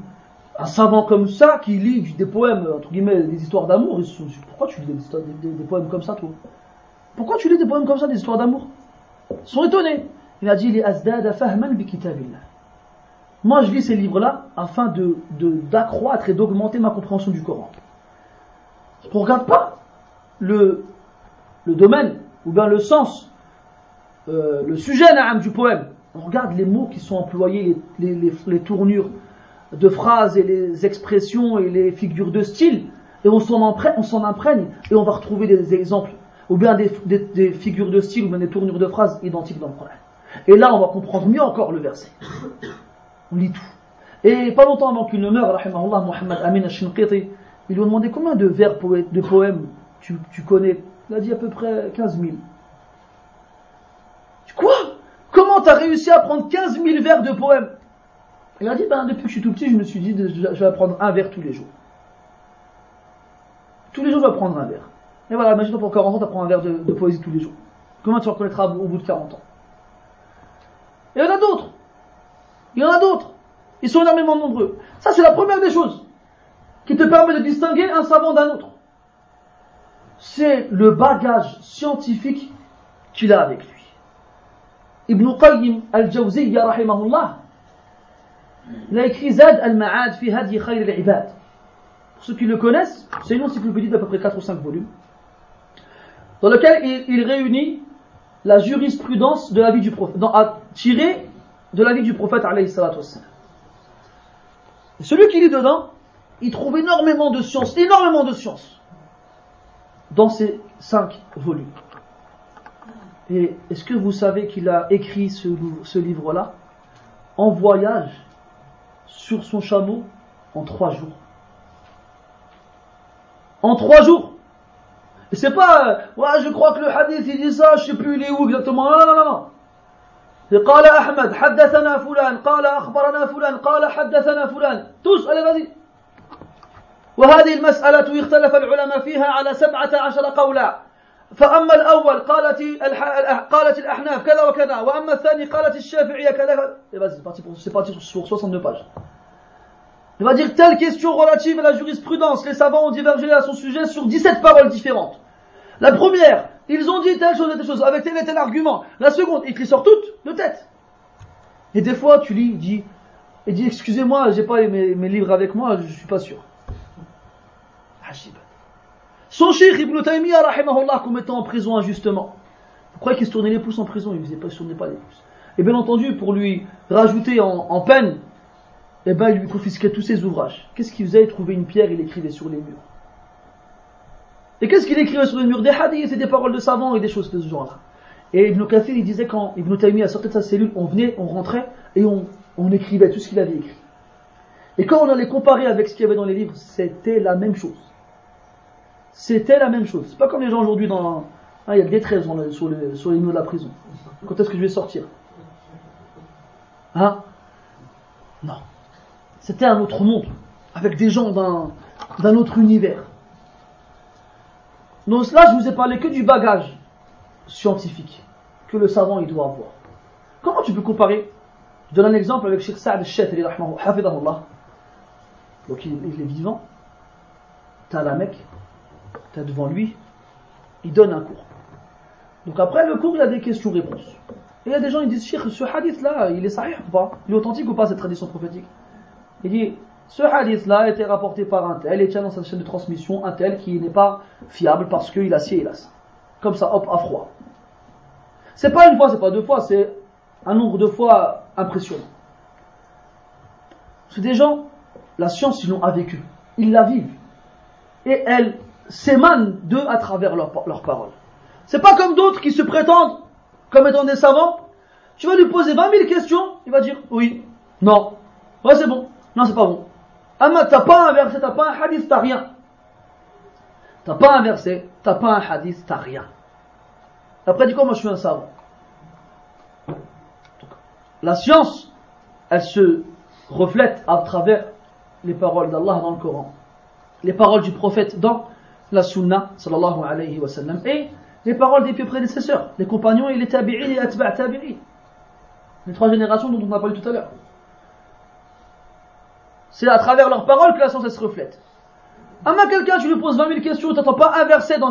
un savant comme ça qui lit des poèmes, entre guillemets, des histoires d'amour, ils se sont pourquoi tu lis des, poèmes comme ça, toi? Pourquoi tu lis des poèmes comme ça, des histoires d'amour? Ils sont étonnés. Il a dit, Moi, je lis ces livres-là afin d'accroître et d'augmenter ma compréhension du Coran. On ne regarde pas le, domaine, ou bien le sens, euh, le sujet du poème. On regarde les mots qui sont employés, les, les, les tournures, de phrases et les expressions et les figures de style, et on s'en imprègne, imprègne, et on va retrouver des exemples, ou bien des, figures de style, ou bien des tournures de phrases identiques dans le Coran. Et là, on va comprendre mieux encore le verset. On lit tout. Et pas longtemps avant qu'il ne meure, Muhammad Amin al-Shinqiti, ils lui ont demandé combien de vers de poèmes tu, tu connais? Il a dit à peu près 15 000. Quoi? Comment t'as réussi à prendre 15 000 vers de poèmes? Il a dit, ben, depuis que je suis tout petit, je me suis dit, je vais prendre un verre tous les jours. Tous les jours, je vais prendre un verre. Et voilà, imagine pour 40 ans, tu apprends un verre de, poésie tous les jours. Comment tu reconnaîtras au bout de 40 ans? Et il y en a d'autres. Il y en a d'autres. Ils sont énormément nombreux. Ça, c'est la première des choses qui te permet de distinguer un savant d'un autre. C'est le bagage scientifique qu'il a avec lui. Ibn Qayyim al-Jawziyya, rahimahullah, il a écrit Zad al-Ma'ad fi Hadi Khayr al-Ibad. Pour ceux qui le connaissent, c'est une encyclopédie d'à peu près 4 ou 5 volumes, dans lequel il, réunit la jurisprudence de la vie du prophète, à tirer de la vie du prophète salatu Celui qui lit dedans, il trouve énormément de science, énormément de science, dans ces 5 volumes. Et est-ce que vous savez qu'il a écrit ce livre-là en voyage sur son chameau en trois jours. En trois jours Et c'est pas, ouais, je crois que le hadith il dit ça, je sais plus il est où exactement. Non, non, non, non. C'est قال أحمد حدثنا فلان قال أخبرنا فلان قال حدثنا فلان tous allez vas-y وهذه المسألة اختلف العلماء فيها على سبعة عشر قولا فأما الأول قالت قالت الأحناف كذا وكذا وأما الثاني قالت الشافعية كذا c'est parti pour c'est parti sur 62 pages il va dire telle question relative à la jurisprudence les savants ont divergé à son sujet sur 17 paroles différentes la première ils ont dit telle chose et telle chose avec tel et tel argument la seconde il te les sort toutes de tête et des fois tu lis il dit il dit excusez-moi j'ai pas mes, mes livres avec moi je suis pas sûr Ajib son cheikh Ibn Taymiyyah, rahimahullah, qu'on mettait en prison injustement. Vous croyez qu'il se tournait les pouces en prison? Il ne se tournait pas les pouces. Et bien entendu, pour lui rajouter en, peine, eh ben, il lui confisquait tous ses ouvrages. Qu'est-ce qu'il faisait? Il trouvait une pierre, il écrivait sur les murs. Et qu'est-ce qu'il écrivait sur les murs? Des hadiths et des paroles de savants et des choses de ce genre-là. Et Ibn Kathir, il disait quand Ibn Taymiyyah sortait de sa cellule, on venait, on rentrait et on, on écrivait tout ce qu'il avait écrit. Et quand on allait comparer avec ce qu'il y avait dans les livres, c'était la même chose. C'était la même chose. C'est pas comme les gens aujourd'hui dans. Hein, il y a des 13 sur, les, sur les murs de la prison. Quand est-ce que je vais sortir? Hein? Non. C'était un autre monde, avec des gens d'un autre univers. Donc là, je vous ai parlé que du bagage scientifique que le savant il doit avoir. Comment tu peux comparer? Je donne un exemple avec Sheikh Saad al-Shatri, donc il est vivant. T'as la Mecque, devant lui, il donne un cours. Donc après le cours, il y a des questions-réponses. Et il y a des gens qui disent, ce hadith-là, il est sahih ou pas? Il est authentique ou pas cette tradition prophétique? Il dit, ce hadith-là a été rapporté par un tel et tient dans sa chaîne de transmission un tel qui n'est pas fiable parce qu'il a ci et là Comme ça, hop, à froid. C'est pas une fois, c'est pas deux fois, c'est un nombre de fois impressionnant. C'est des gens, la science, ils l'ont vécu. Ils la vivent. Et elle s'émanent d'eux à travers leurs paroles. C'est pas comme d'autres qui se prétendent comme étant des savants. Tu vas lui poser 20 000 questions, il va dire oui, non, ouais c'est bon, non c'est pas bon. Ah mais t'as pas un verset, t'as pas un hadith, t'as rien. T'as pas un verset, t'as pas un hadith, t'as rien. Après du coup moi je suis un savant. la science, elle se reflète à travers les paroles d'Allah dans le Coran, les paroles du prophète dans la sunna, sallallahu alayhi wa sallam, et les paroles des pieux prédécesseurs, les compagnons et les tabi'in et atba' tabi'in. Les trois générations dont on a parlé tout à l'heure. C'est à travers leurs paroles que la science se reflète. Ama quelqu'un, tu lui poses 20 000 questions, tu n'entends pas dans ces, dans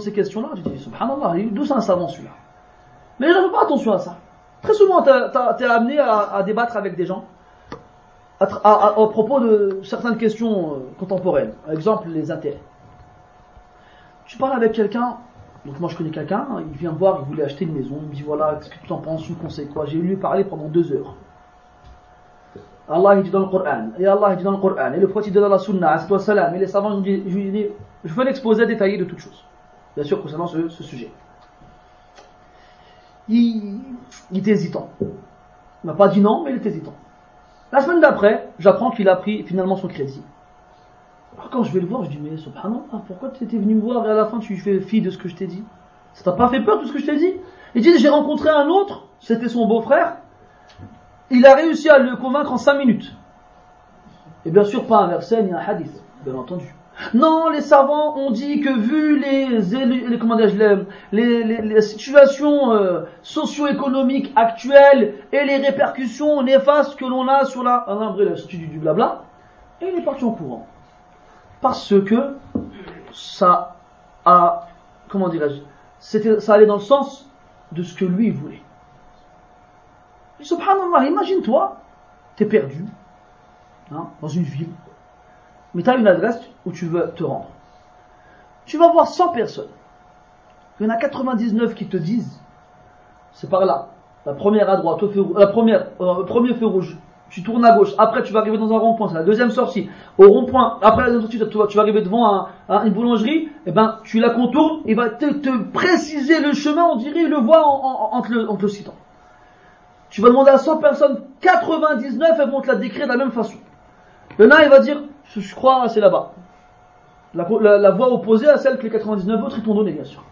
ces questions-là, tu dis, subhanallah, d'où c'est un savant celui-là? Mais les gens ne font pas attention à ça. Très souvent, tu es amené à, débattre avec des gens à, à, propos de certaines questions euh, contemporaines. Par exemple, les intérêts. Je parle avec quelqu'un, donc moi je connais quelqu'un, il vient me voir, il voulait acheter une maison, il me dit voilà, qu'est-ce que tu en penses, tu me conseilles quoi? J'ai lui parler pendant deux heures. Allah il dit dans le Coran, et Allah il dit dans le Coran, et le prophète dit dans la Sunna, salam, et les savants, je, je, je fais l'exposé détaillé de toutes choses, bien sûr concernant ce, ce sujet. Il, il était hésitant. Il m'a pas dit non, mais il était hésitant. La semaine d'après, j'apprends qu'il a pris finalement son crédit. Quand je vais le voir, je dis, mais subhanallah, pourquoi tu étais venu me voir et à la fin tu fais fi de ce que je t'ai dit? Ça t'a pas fait peur tout ce que je t'ai dit? Il dit, j'ai rencontré un autre, c'était son beau-frère, il a réussi à le convaincre en 5 minutes. Et bien sûr, pas un verset ni un hadith, bien entendu. Non, les savants ont dit que vu les, les, comment les, les, situations euh, socio-économiques actuelles et les répercussions néfastes que l'on a sur la... Ah, du blabla, et il est parti en courant parce que ça a, comment dirais-je, ça allait dans le sens de ce que lui voulait. Et subhanallah, imagine-toi, t'es perdu, hein, dans une ville, mais tu as une adresse où tu veux te rendre. Tu vas voir 100 personnes. Il y en a 99 qui te disent, c'est par là, la première à droite, la première, euh, premier feu rouge, tu tournes à gauche, après tu vas arriver dans un rond-point, c'est la deuxième sortie. Au rond-point, après la deuxième sortie, tu vas, arriver devant une boulangerie, et eh ben tu la contournes, il va te, préciser le chemin, on dirait, il le voit en, le, entre le citant. Tu vas demander à 100 personnes, 99 elles vont te la décrire de la même façon. Le nain il va dire, je, crois c'est là-bas. La voie opposée à celle que les 99 autres ils t'ont donnée, bien sûr.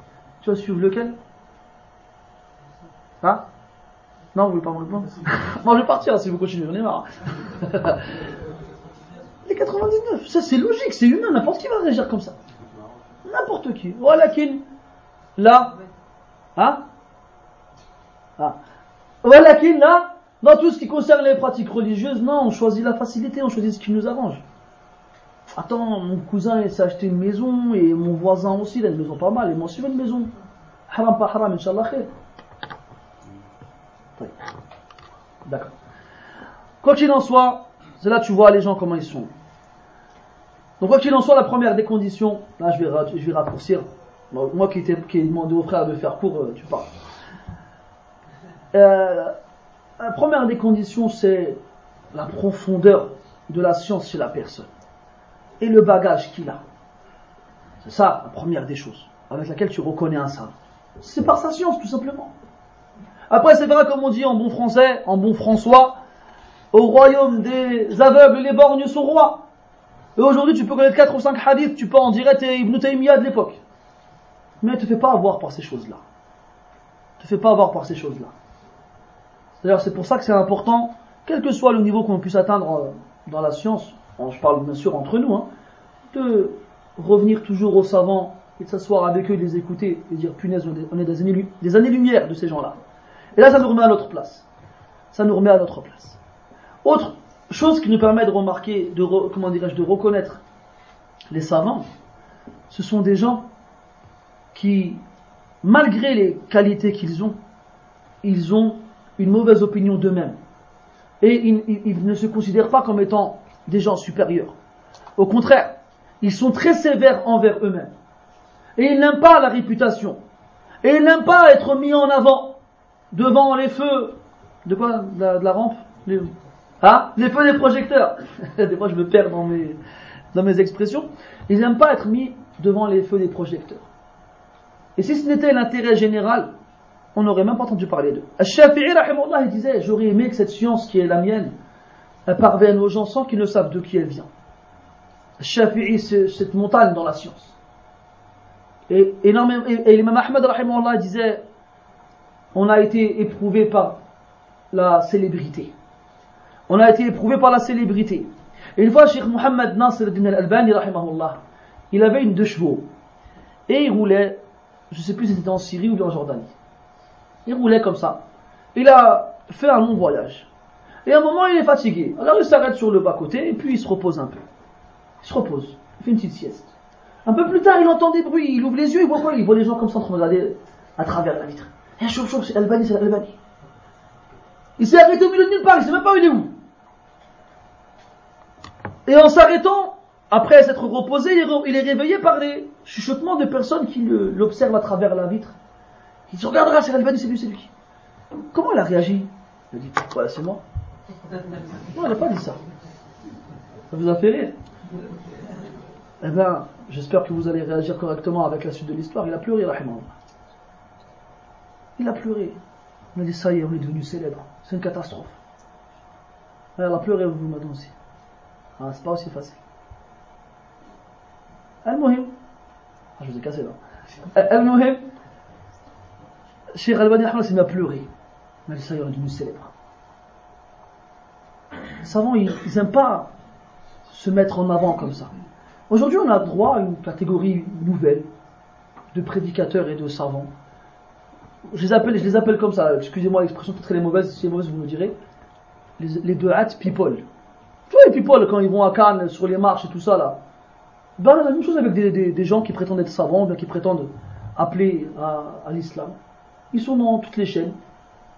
Tu vas suivre lequel? Hein? Non, vous voulez pas me répondre Moi, je vais partir si vous continuez, j'en ai marre. les 99, ça c'est logique, c'est humain, n'importe qui va réagir comme ça. N'importe qui. Voilà qui. Là. Hein? Ah. Voilà qui, là. Dans tout ce qui concerne les pratiques religieuses, non, on choisit la facilité, on choisit ce qui nous arrange. Attends, mon cousin il s'est acheté une maison et mon voisin aussi, il a une maison pas mal, et moi aussi j'ai une maison. Haram pas haram, Inch'Allah khair. D'accord. Quoi qu'il en soit, c'est là que tu vois les gens comment ils sont. Donc quoi qu'il en soit, la première des conditions, là je vais, je vais raccourcir. Moi qui ai demandé au frère de faire court, euh, tu parles. Euh, la première des conditions, c'est la profondeur de la science chez la personne et le bagage qu'il a. C'est ça la première des choses avec laquelle tu reconnais un savant. C'est par sa science tout simplement. Après c'est vrai comme on dit en bon français, en bon François, au royaume des aveugles les borgnes sont rois. Et aujourd'hui tu peux connaître 4 ou 5 hadiths, tu peux en dire t'es Ibn Taymiyyah de l'époque. Mais ne te fais pas avoir par ces choses-là. Ne te fais pas avoir par ces choses-là. D'ailleurs, c'est pour ça que c'est important, quel que soit le niveau qu'on puisse atteindre euh, dans la science, je parle bien sûr entre nous, hein, de revenir toujours aux savants et de s'asseoir avec eux, de les écouter et de dire punaise, on est- des années-lumière de ces gens-là. Et là, ça nous remet à notre place. Ça nous remet à notre place. Autre chose qui nous permet de remarquer, de comment dirais-je, de reconnaître les savants, ce sont des gens qui, malgré les qualités qu'ils ont, ils ont une mauvaise opinion d'eux-mêmes. Et ils ne se considèrent pas comme étant des gens supérieurs. Au contraire, ils sont très sévères envers eux-mêmes. Et ils n'aiment pas la réputation. Et ils n'aiment pas être mis en avant devant les feux. De quoi? De la, rampe? Hein? Les feux des projecteurs. des fois, je me perds dans mes, dans mes expressions. Ils n'aiment pas être mis devant les feux des projecteurs. Et si ce n'était l'intérêt général, on n'aurait même pas entendu parler d'eux. Al-Shafi'i, il disait J'aurais aimé que cette science qui est la mienne elle parvienne aux gens sans qu'ils ne savent de qui elle vient. Al-Shafi'i, c'est cette montagne dans la science. Et, énormément- et, et l'imam rahimahullah, disait On a été éprouvé par la célébrité. On a été éprouvé par la célébrité. Une fois, Cheikh Mohammed Nasir al-Albani, il avait une deux chevaux. Et il roulait, je ne sais plus si c'était en Syrie ou en Jordanie. Il roulait comme ça. Il a fait un long voyage. Et à un moment, il est fatigué. Alors il s'arrête sur le bas-côté et puis il se repose un peu. Il se repose. Il fait une petite sieste. Un peu plus tard, il entend des bruits. Il ouvre les yeux, il voit quoi? Il voit les gens comme ça en train de regarder à travers la vitre. C'est c'est. Il s'est arrêté au milieu de nulle part, il sait même pas où il est où. Et en s'arrêtant, après s'être reposé, il est, réveillé par des chuchotements de personnes qui l'observent à travers la vitre. Il se regardera, c'est Albani, c'est lui, c'est lui. Comment il a réagi? Il a dit, c'est moi? Non, il n'a pas dit ça. Ça vous a fait rire? Eh bien, j'espère que vous allez réagir correctement avec la suite de l'histoire. Il a pleuré, rahimahullah. Il a pleuré. Il a dit, ça est, on est devenu célèbre. C'est une catastrophe. Elle a pleuré, vous m'avez aussi. Ah, c'est pas aussi facile. Al-Muhim. Ah, je vous ai cassé là. Al-Muhim. Cheikh Albani Ahmed s'est mis à pleurer. Il a ça y on est devenu célèbre. Les savants, ils n'aiment pas se mettre en avant comme ça. Aujourd'hui, on a droit à une catégorie nouvelle de prédicateurs et de savants. Je les appelle, comme ça. Excusez-moi l'expression, peut-être qu'elle est mauvaise. Si elle est mauvaise, vous me direz. Les, deux hats people. Tu vois, les people, quand ils vont à Cannes, sur les marches et tout ça, là. Ben, la même chose avec des, gens qui prétendent être savants, qui prétendent appeler à, l'islam. Ils sont dans toutes les chaînes.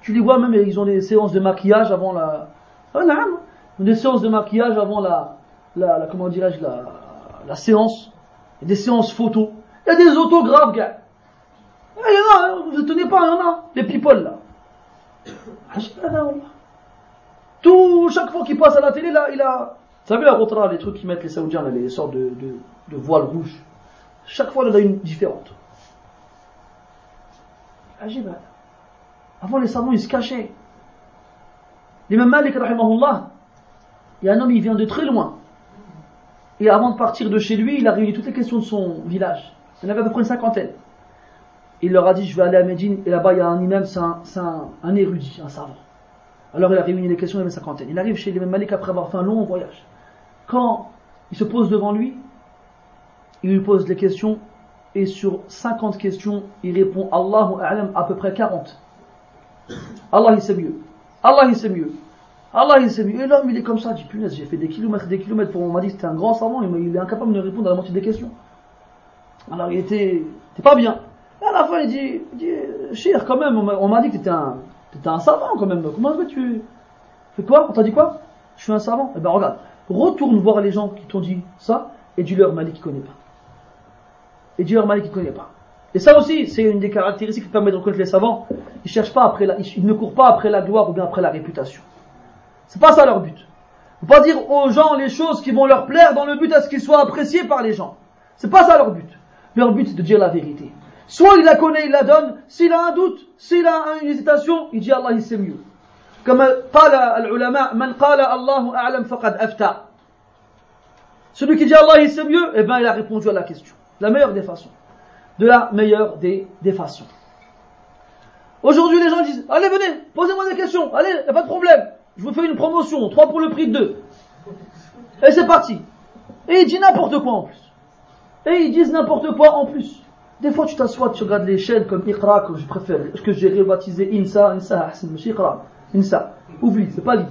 Tu les vois même, ils ont des séances de maquillage avant la. Ah, des séances de maquillage avant la. la, comment dirais-je, la, séance. Des séances photos. Il y a des autographes, gars. Ah, Il y en a, vous ne tenez pas, il y en a. Les people, là. Tout, chaque fois qu'il passe à la télé, là, il a. Vous savez, la rotra, les trucs qu'ils mettent les Saoudiens, là, les sortes de, de, de voiles rouges. Chaque fois, il y en a une différente. Là. Avant, les savants, ils se cachaient. L'imam Malik, il y a un homme, il vient de très loin. Et avant de partir de chez lui, il a réuni toutes les questions de son village. Il y en avait à peu près une cinquantaine. Il leur a dit, je vais aller à Médine, et là-bas il y a un imam, c'est un, érudit, un savant. Alors il a réuni les questions, il y avait cinquantaine. Il arrive chez l'imam Malik après avoir fait un long voyage. Quand il se pose devant lui, il lui pose des questions, et sur 50 questions, il répond Allahu A'lam à peu près 40. Allah il sait mieux. Allah il sait mieux. Allah il sait mieux. Et l'homme il est comme ça, il dit punaise, j'ai fait des kilomètres, des kilomètres pour on m'a dit c'était un grand savant, il est incapable de répondre à la moitié des questions. Alors il était, pas bien. À la fin il dit, il quand même, on m'a dit que tu un, étais un savant quand même. Comment est-ce que tu fais quoi? On t'a dit quoi? Je suis un savant. Eh ben regarde, retourne voir les gens qui t'ont dit ça et dis-leur Malik qui connaît pas. Et dis-leur Malik qui connaît pas. Et ça aussi, c'est une des caractéristiques qui permet de reconnaître les savants. Ils cherchent pas après la, ils ne courent pas après la gloire ou bien après la réputation. C'est pas ça leur but. Faut pas dire aux gens les choses qui vont leur plaire dans le but à ce qu'ils soient appréciés par les gens. C'est pas ça leur but. Leur but c'est de dire la vérité. Soit il la connaît, il la donne. S'il a un doute, s'il a une hésitation, il dit Allah il sait mieux. Comme قال العلماء من قال الله أعلم فقد أفتى. Celui qui dit Allah il sait mieux, eh ben il a répondu à la question. La meilleure des façons de la meilleure des, des façons. Aujourd'hui, les gens disent, allez, venez, posez-moi des questions, allez, y a pas de problème. Je vous fais une promotion, trois pour le prix de deux. Et c'est parti. Et ils disent n'importe quoi en plus. Et ils disent n'importe quoi en plus. Des fois, tu t'assois, tu regardes les chaînes comme Iqra, que je préfère, que j'ai rebaptisé Insa, Insa, Iqra, Insa. Oublie, c'est pas libre.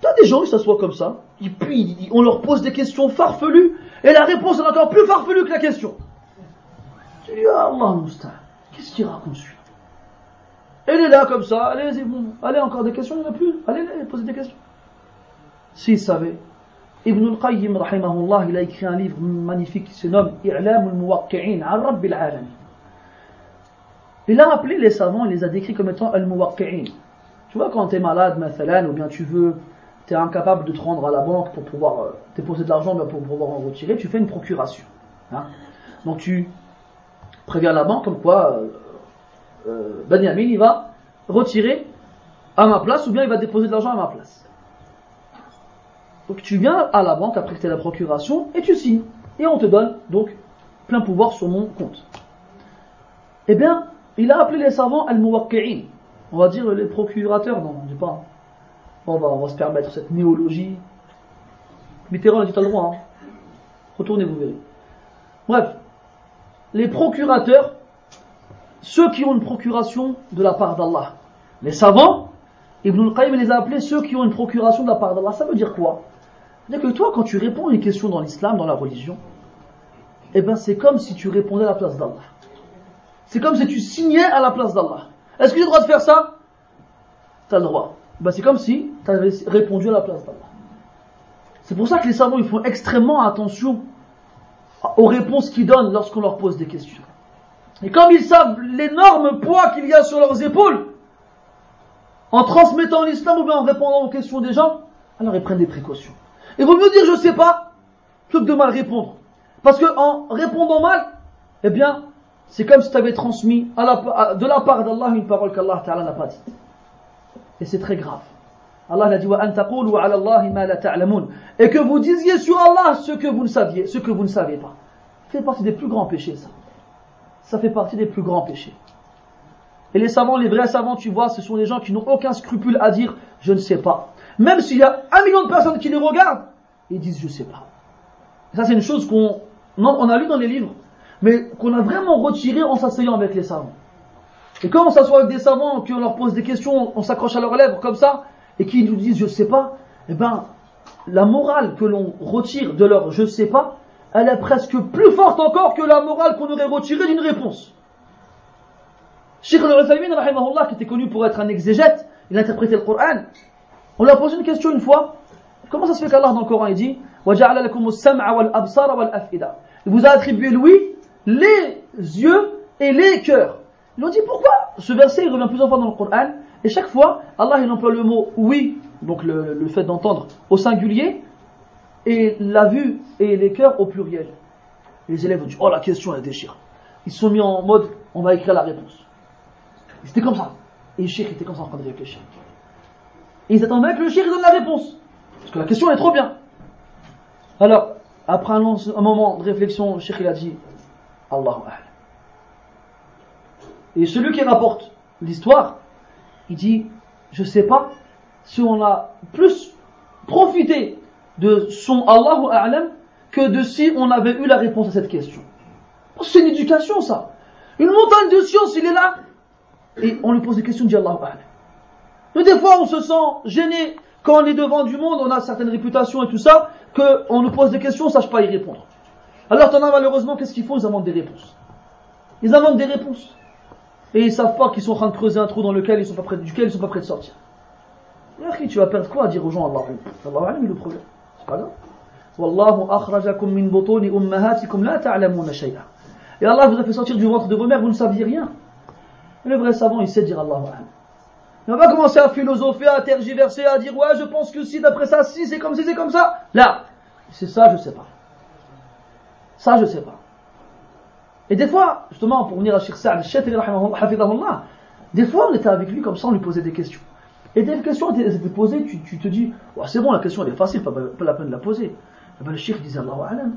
T'as des gens qui s'assoient comme ça, et puis on leur pose des questions farfelues, et la réponse est encore plus farfelue que la question. Tu dis, ah, Allah qu'est-ce qu'il raconte celui Elle est là comme ça, allez, bon, allez, encore des questions, il n'y en a plus, allez, allez, posez des questions. S'il savait, Ibn al-Qayyim, rahimahullah, il a écrit un livre magnifique qui se nomme I'lam al-Muwaqqi'in, al-Rabbil. Il a appelé les savants, il les a décrits comme étant al-Muwaqqi'in. Tu vois, quand tu es malade, ou bien tu veux, tu es incapable de te rendre à la banque pour pouvoir euh, déposer de l'argent, pour pouvoir en retirer, tu fais une procuration. Hein. Donc tu prévient la banque comme quoi euh, euh, Benjamin il va retirer à ma place ou bien il va déposer de l'argent à ma place. Donc tu viens à la banque après que tu la procuration et tu signes. Et on te donne donc plein pouvoir sur mon compte. Eh bien, il a appelé les savants al-muwakki'in. On va dire les procurateurs, non, on dit pas. On va, on va se permettre cette néologie. Mitterrand a dit t'as le droit, hein. Retournez, vous verrez. Bref, les procurateurs, ceux qui ont une procuration de la part d'Allah. Les savants, Ibn al-Qayyim les a appelés ceux qui ont une procuration de la part d'Allah. Ça veut dire quoi? C'est-à-dire que toi, quand tu réponds à une question dans l'islam, dans la religion, eh ben c'est comme si tu répondais à la place d'Allah. C'est comme si tu signais à la place d'Allah. Est-ce que j'ai le droit de faire ça? Tu as le droit. Ben, c'est comme si tu avais répondu à la place d'Allah. C'est pour ça que les savants ils font extrêmement attention aux réponses qu'ils donnent lorsqu'on leur pose des questions. Et comme ils savent l'énorme poids qu'il y a sur leurs épaules, en transmettant l'islam ou bien en répondant aux questions des gens, alors ils prennent des précautions. Il vaut mieux dire je sais pas, plutôt que de mal répondre. Parce que en répondant mal, eh bien, c'est comme si tu avais transmis de la part d'Allah une parole qu'Allah n'a pas dite. Et c'est très grave. Allah a dit et que vous disiez sur Allah ce que vous ne saviez, ce que vous ne savez pas. Ça fait partie des plus grands péchés, ça. Ça fait partie des plus grands péchés. Et les savants, les vrais savants, tu vois, ce sont des gens qui n'ont aucun scrupule à dire je ne sais pas. Même s'il y a un million de personnes qui les regardent, ils disent je sais pas. ça, c'est une chose qu'on on a lu dans les livres, mais qu'on a vraiment retiré en s'asseyant avec les savants. Et quand on s'assoit avec des savants, qu'on leur pose des questions, on s'accroche à leurs lèvres comme ça, et qui nous disent je sais pas, eh ben, la morale que l'on retire de leur je sais pas, elle est presque plus forte encore que la morale qu'on aurait retirée d'une réponse. Sheikh al qui était connu pour être un exégète, il a interprété le Coran. On lui a posé une question une fois. Comment ça se fait qu'Allah dans le Coran il dit Il vous a attribué lui les yeux et les cœurs. Ils ont dit pourquoi Ce verset il revient plusieurs fois dans le Coran et chaque fois, Allah il emploie le mot oui, donc le, fait d'entendre au singulier, et la vue et les cœurs au pluriel. Les élèves ont dit, oh la question elle déchire. Ils se sont mis en mode, on va écrire la réponse. C'était comme ça. Et le était comme ça en train de réfléchir. Et ils attendaient que le shir donne la réponse. Parce que la question est trop bien. Alors, après un, moment de réflexion, le il a dit Allahu Et celui qui rapporte l'histoire, il dit Je sais pas si on a plus profité de son Allahu A'lam que de si on avait eu la réponse à cette question. C'est une éducation ça. Une montagne de science, il est là. Et on lui pose des questions, il dit Allahu. Mais des fois, on se sent gêné quand on est devant du monde, on a certaines réputations et tout ça, qu'on nous pose des questions, on ne sache pas y répondre. Alors, t'en as malheureusement, qu'est-ce qu'ils font? Ils inventent des réponses. Ils inventent des réponses. Et ils savent pas qu'ils sont en train de creuser un trou dans lequel ils sont pas prêts, duquel ils sont pas prêts de sortir. Et tu vas perdre quoi à dire aux gens Allah Allah le problème. C'est pas grave. Wallahu akhrajakum min butuni ummahatikum la ta'lamuna shay'a. Et Allah vous a fait sortir du ventre de vos mères, vous ne saviez rien. Le vrai savant, il sait dire Allah on va commencer à philosopher, à tergiverser, à dire ouais, je pense que si, d'après ça, si, c'est comme si, c'est comme ça. Là, c'est ça, je sais pas. Ça, je sais pas. Et des fois, justement, pour venir à Sheikh Sa'ad, des fois, on était avec lui comme ça, on lui posait des questions. Et des questions étaient posées, tu, te dis, c'est bon, la question elle est facile, pas, pas la peine de la poser. Et ben, le Sheikh disait Allahu Alam.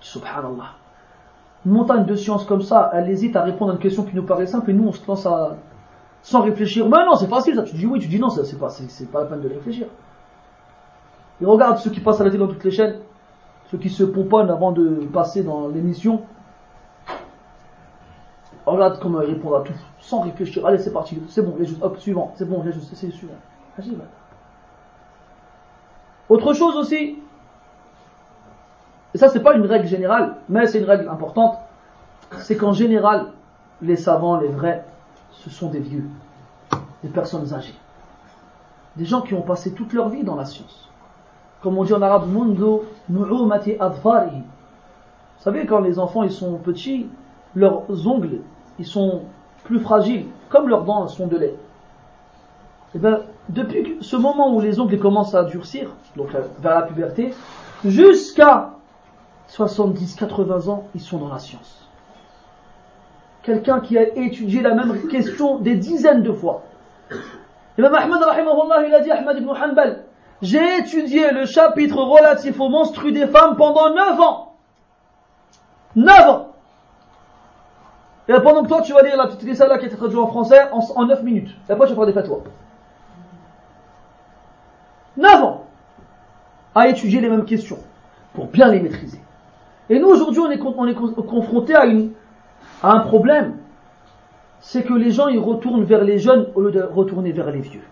Subhanallah. Une montagne de science comme ça, elle hésite à répondre à une question qui nous paraît simple, et nous, on se lance à, sans réfléchir. Mais non, c'est facile ça. Tu dis oui, tu dis non, c'est pas, c'est pas la peine de réfléchir. Et regarde ceux qui passent à la télé dans toutes les chaînes, ceux qui se pomponnent avant de passer dans l'émission. Regarde comment ils répondent à tout, sans réfléchir. Allez, c'est parti, c'est bon, juste, hop, suivant, c'est bon, juste, c'est suivant. Autre chose aussi, et ça c'est pas une règle générale, mais c'est une règle importante, c'est qu'en général, les savants, les vrais, ce sont des vieux, des personnes âgées, des gens qui ont passé toute leur vie dans la science. Comme on dit en arabe, mundo nu'umati adfarihi. Vous savez, quand les enfants sont petits, leurs ongles ils sont plus fragiles, comme leurs dents sont de lait. Et eh bien, depuis ce moment où les ongles commencent à durcir, donc vers la puberté, jusqu'à 70-80 ans, ils sont dans la science quelqu'un qui a étudié la même question des dizaines de fois. Imam rahimahullah, il a dit Ahmad ibn Hanbal, j'ai étudié le chapitre relatif aux menstrues des femmes pendant 9 ans. 9 ans. Et pendant que toi tu vas lire la petite là qui est traduite en français en, en 9 minutes. Et après tu vas faire des fatwas. 9 ans à étudier les mêmes questions pour bien les maîtriser. Et nous aujourd'hui on est, on est confronté à une un problème, c'est que les gens ils retournent vers les jeunes au lieu de retourner vers les vieux.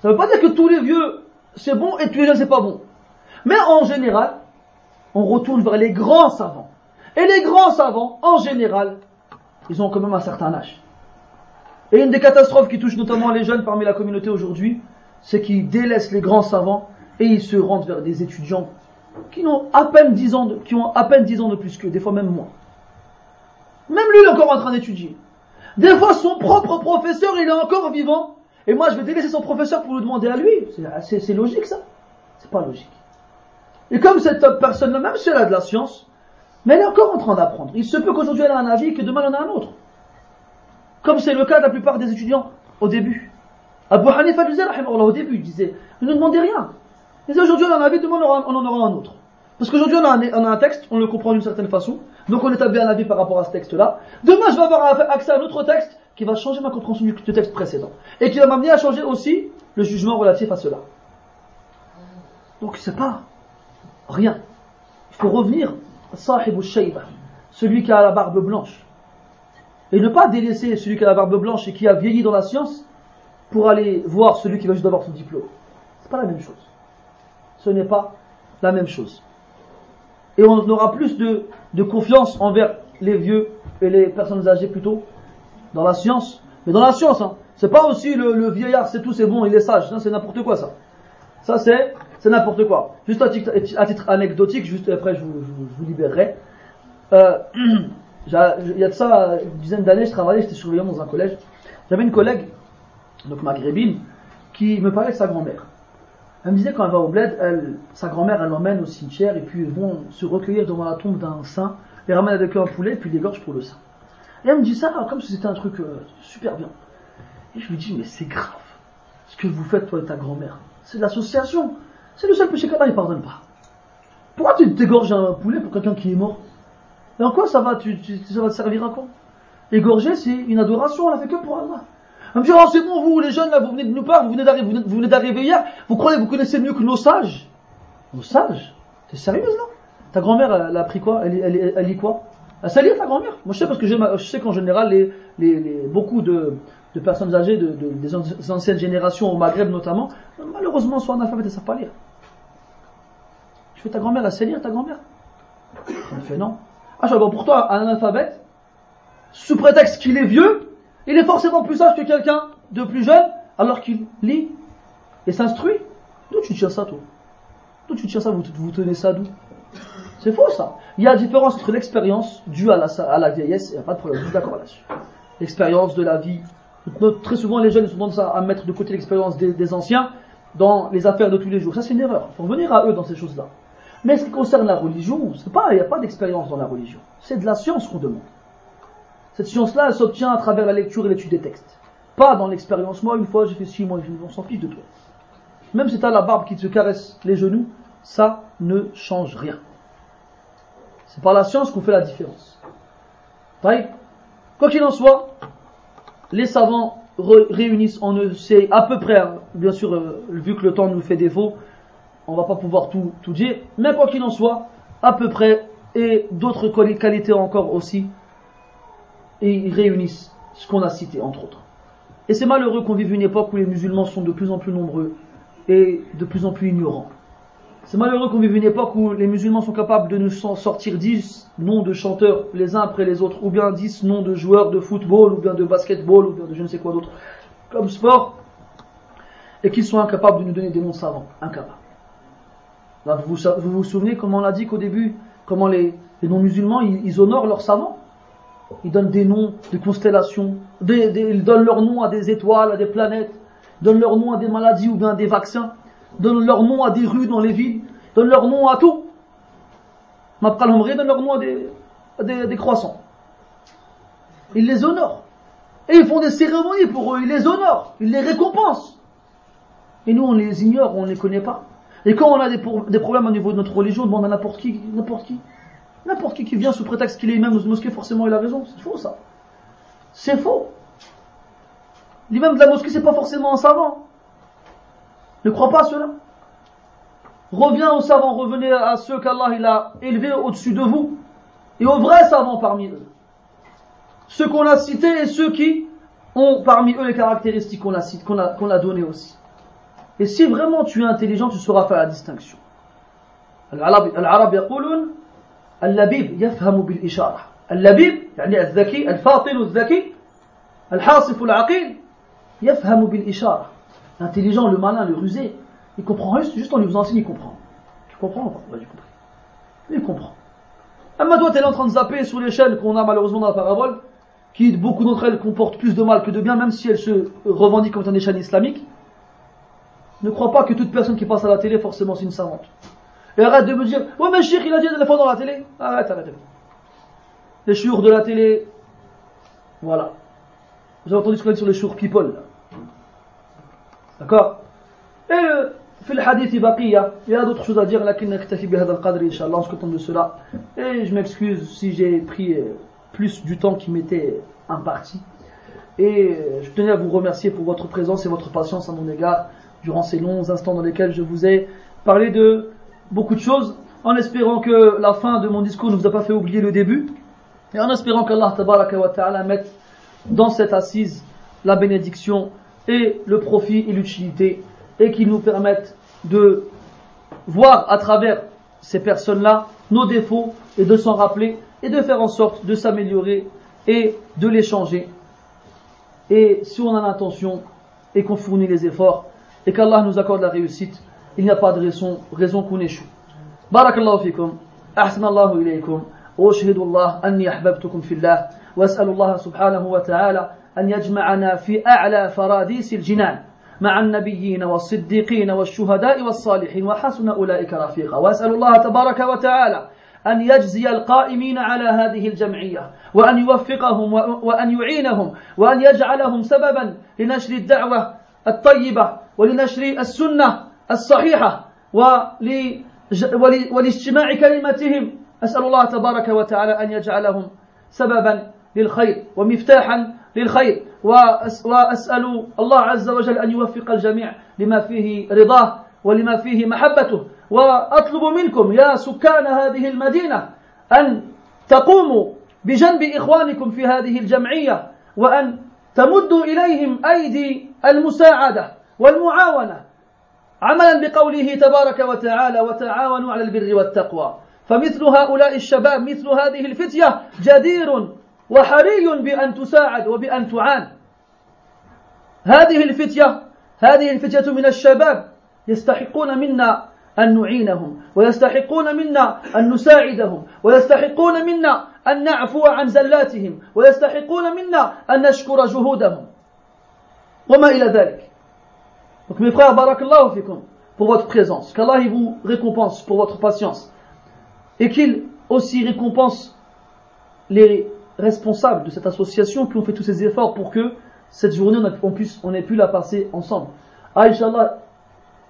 Ça ne veut pas dire que tous les vieux c'est bon et tous les jeunes c'est pas bon. Mais en général, on retourne vers les grands savants. Et les grands savants, en général, ils ont quand même un certain âge. Et une des catastrophes qui touche notamment les jeunes parmi la communauté aujourd'hui, c'est qu'ils délaissent les grands savants et ils se rendent vers des étudiants qui ont à peine 10 ans de, qui ont à peine 10 ans de plus que, des fois même moins. Même lui, il est encore en train d'étudier. Des fois, son propre professeur, il est encore vivant. Et moi, je vais délaisser son professeur pour lui demander à lui. C'est logique, ça C'est pas logique. Et comme cette personne-là, même si elle a de la science, mais elle est encore en train d'apprendre. Il se peut qu'aujourd'hui elle a un avis et que demain elle en a un autre. Comme c'est le cas de la plupart des étudiants au début. Abu Hanifa disait, au début, il disait, ne demandez rien. Mais aujourd'hui, on en a avis, demain, on en aura un autre. Parce qu'aujourd'hui, on, a un texte, on le comprend d'une certaine façon, donc on établit un avis par rapport à ce texte-là. Demain, je vais avoir accès à un autre texte qui va changer ma compréhension du texte précédent. Et qui va m'amener à changer aussi le jugement relatif à cela. Donc, c'est pas rien. Il faut revenir à Sahib shayba celui qui a la barbe blanche. Et ne pas délaisser celui qui a la barbe blanche et qui a vieilli dans la science pour aller voir celui qui va juste avoir son diplôme. C'est pas la même chose ce n'est pas la même chose. Et on aura plus de, confiance envers les vieux et les personnes âgées plutôt dans la science. Mais dans la science, hein, c'est pas aussi le, vieillard, c'est tout, c'est bon, il est sage. c'est n'importe quoi ça. Ça c'est, c'est n'importe quoi. Juste à titre, anecdotique, juste après je vous, libérerai. Euh, il y a de ça une dizaine d'années, je travaillais, j'étais surveillant dans un collège. J'avais une collègue, donc maghrébine, qui me parlait de sa grand-mère. Elle me disait quand elle va au bled, elle, sa grand-mère, elle l'emmène au cimetière et puis ils vont se recueillir devant la tombe d'un saint, les ramène avec un poulet et puis les gorge pour le saint. Et elle me dit ça comme si c'était un truc euh, super bien. Et je lui dis, mais c'est grave ce que vous faites toi et ta grand-mère. C'est de l'association. C'est le seul péché qu'Allah ne pardonne pas. Pourquoi tu t'égorges un poulet pour quelqu'un qui est mort? Et en quoi ça va, ça va te servir à quoi? Égorger, c'est une adoration, on l'a fait que pour Allah. On me dit, oh, c'est bon, vous, les jeunes, là, vous venez de nous parler, vous venez d'arriver hier, vous croyez, vous connaissez mieux que nos sages? Nos sages? T'es sérieuse, là Ta grand-mère, elle, a appris quoi? Elle, elle, elle, lit quoi? Elle sait lire, ta grand-mère? Moi, je sais parce que je sais qu'en général, les, beaucoup de, personnes âgées de, des anciennes générations, au Maghreb notamment, malheureusement, sont analphabètes, elles ne savent pas lire. Je fais ta grand-mère, elle sait lire, ta grand-mère? Elle fait non. Ah, je bon, pour toi, un analphabète, sous prétexte qu'il est vieux, il est forcément plus sage que quelqu'un de plus jeune, alors qu'il lit et s'instruit. D'où tu tiens ça, toi? D'où tu tiens ça? Vous, tenez ça d'où? C'est faux, ça. Il y a la différence entre l'expérience due à la, vieillesse, il n'y a pas de problème, je suis d'accord là-dessus. L'expérience de la vie, Très souvent, les jeunes sont à, mettre de côté l'expérience des, anciens dans les affaires de tous les jours. Ça, c'est une erreur. Il faut revenir à eux dans ces choses-là. Mais ce qui concerne la religion, il n'y a pas d'expérience dans la religion. C'est de la science qu'on demande. Cette science-là, elle s'obtient à travers la lecture et l'étude des textes. Pas dans l'expérience. Moi, une fois, j'ai fait six mois, on s'en fiche de toi. Même si tu as la barbe qui te caresse les genoux, ça ne change rien. C'est par la science qu'on fait la différence. Quoi qu'il en soit, les savants réunissent en eux, c'est à peu près, hein, bien sûr, euh, vu que le temps nous fait défaut, on va pas pouvoir tout, tout dire, mais quoi qu'il en soit, à peu près, et d'autres qualités encore aussi, et ils réunissent ce qu'on a cité, entre autres. Et c'est malheureux qu'on vive une époque où les musulmans sont de plus en plus nombreux et de plus en plus ignorants. C'est malheureux qu'on vive une époque où les musulmans sont capables de nous sortir 10 noms de chanteurs les uns après les autres, ou bien 10 noms de joueurs de football, ou bien de basketball, ou bien de je ne sais quoi d'autre, comme sport, et qu'ils sont incapables de nous donner des noms savants. Incapables. Vous, vous souvenez comment on a dit qu'au début, comment les, non-musulmans, ils, honorent leurs savants? Ils donnent des noms de constellations, ils donnent leurs noms à des étoiles, à des planètes, ils donnent leurs noms à des maladies ou bien des vaccins donnent leur nom à des rues dans les villes, donnent leur nom à tout. Mabqal donne leur nom à des, des, croissants. Ils les honorent. Et ils font des cérémonies pour eux, ils les honorent, ils les récompensent. Et nous, on les ignore, on ne les connaît pas. Et quand on a des, des, problèmes au niveau de notre religion, on demande à n'importe qui, n'importe qui. N'importe qui qui vient sous prétexte qu'il est imam de mosquée, forcément il a raison. C'est faux ça. C'est faux. L'imam de la mosquée, c'est pas forcément un savant. Ne crois pas à cela. Reviens aux savants, revenez à ceux qu'Allah a élevés au-dessus de vous. Et aux vrais savants parmi eux. Ceux qu'on a cités et ceux qui ont parmi eux les caractéristiques qu'on a, qu'on a données aussi. Et si vraiment tu es intelligent, tu sauras faire la distinction. Al-Arab اللبيب يفهم بالإشارة اللبيب يعني الذكي الفاطن الذكي الحاصف العقيل يفهم بالإشارة L'intelligent, le malin, le rusé, il comprend juste, juste en lui faisant signe, il comprend. Tu comprends ou pas bah, compris. Il comprend. Amma toi, t'es là en train de zapper sur les chaînes qu'on a malheureusement dans la parabole, qui, beaucoup d'entre elles, comportent plus de mal que de bien, même si elles se revendiquent comme étant des chaînes islamiques. Ne crois pas que toute personne qui passe à la télé, forcément, c'est une savante. Et arrête de me dire, ouais, mais Chir, il a dit des fois dans la télé. Arrête, arrête. Les chours de la télé. Voilà. Vous avez entendu ce qu'on dit sur les chours people. D'accord? Et euh, le hadith il y a d'autres choses à dire, lakin naktafi bihad al-qadr, inshallah, on se contente de cela. Et je m'excuse si j'ai pris euh, plus du temps qui m'était imparti. Et euh, je tenais à vous remercier pour votre présence et votre patience à mon égard durant ces longs instants dans lesquels je vous ai parlé de beaucoup de choses, en espérant que la fin de mon discours ne vous a pas fait oublier le début, et en espérant qu'Allah ta'ala mette dans cette assise la bénédiction et le profit et l'utilité et qui nous permettent de voir à travers ces personnes-là nos défauts et de s'en rappeler et de faire en sorte de s'améliorer et de les changer. Et si on a l'intention et qu'on fournit les efforts et qu'Allah nous accorde la réussite, il n'y a pas de raison, raison qu'on échoue. Barakallahu fikum, ahsanallahu ilaykum, wa Allah anni ahbabtukum fillah, wa Allah subhanahu wa ta'ala أن يجمعنا في أعلى فراديس الجنان مع النبيين والصديقين والشهداء والصالحين وحسن أولئك رفيقا وأسأل الله تبارك وتعالى أن يجزي القائمين على هذه الجمعية وأن يوفقهم وأن يعينهم وأن يجعلهم سببا لنشر الدعوة الطيبة ولنشر السنة الصحيحة ولاجتماع كلمتهم. أسأل الله تبارك وتعالى أن يجعلهم سببا للخير ومفتاحا للخير. وأسأل الله عز وجل أن يوفق الجميع لما فيه رضاه ولما فيه محبته. وأطلب منكم يا سكان هذه المدينة أن تقوموا بجنب إخوانكم في هذه الجمعية وأن تمدوا إليهم أيدي المساعدة والمعاونة عملا بقوله تبارك وتعالى وتعاونوا على البر والتقوى فمثل هؤلاء الشباب مثل هذه الفتية جدير وحري بأن تساعد وبأن تعان. هذه الفتية هذه الفتية من الشباب يستحقون منا أن نعينهم ويستحقون منا أن نساعدهم ويستحقون منا أن نعفو عن زلاتهم ويستحقون منا أن نشكر جهودهم. وما إلى ذلك؟ Donc mes frères, barakallahu fikum pour votre présence. Qu'Allah vous récompense pour votre patience. Et qu'il aussi récompense les responsables de cette association qui ont fait tous ces efforts pour que cette journée on, puisse, on ait pu la passer ensemble. Ah, Inch'Allah,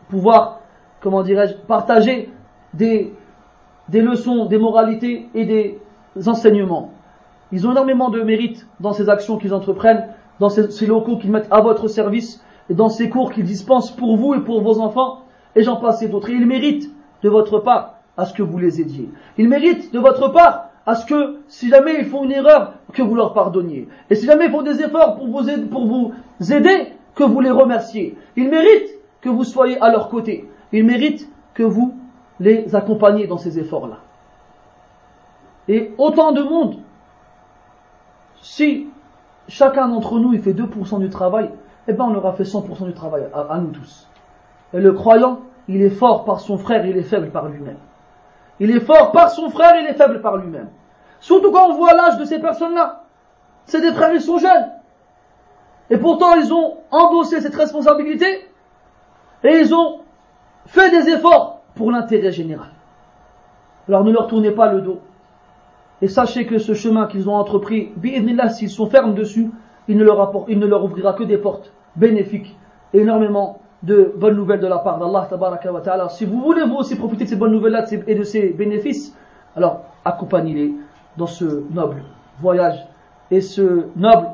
pouvoir, comment dirais-je, partager des, des leçons, des moralités et des enseignements. Ils ont énormément de mérite dans ces actions qu'ils entreprennent, dans ces locaux qu'ils mettent à votre service et dans ces cours qu'ils dispensent pour vous et pour vos enfants, et j'en passe et d'autres. Et ils méritent de votre part à ce que vous les aidiez. Ils méritent de votre part à ce que, si jamais ils font une erreur, que vous leur pardonniez. Et si jamais ils font des efforts pour vous aider, pour vous aider que vous les remerciez. Ils méritent que vous soyez à leur côté. Ils méritent que vous les accompagniez dans ces efforts-là. Et autant de monde, si chacun d'entre nous il fait 2% du travail, eh bien on aura fait 100% du travail à, nous tous. Et le croyant, il est fort par son frère, il est faible par lui-même. Il est fort par son frère, il est faible par lui-même. Surtout quand on voit l'âge de ces personnes-là. C'est des frères, ils sont jeunes. Et pourtant, ils ont endossé cette responsabilité et ils ont fait des efforts pour l'intérêt général. Alors ne leur tournez pas le dos. Et sachez que ce chemin qu'ils ont entrepris, s'ils sont fermes dessus, il ne, leur il ne leur ouvrira que des portes bénéfiques, énormément de bonnes nouvelles de la part d'Allah wa ta'ala. Si vous voulez vous aussi profiter de ces bonnes nouvelles-là et de ces bénéfices, alors accompagnez-les dans ce noble voyage et ce noble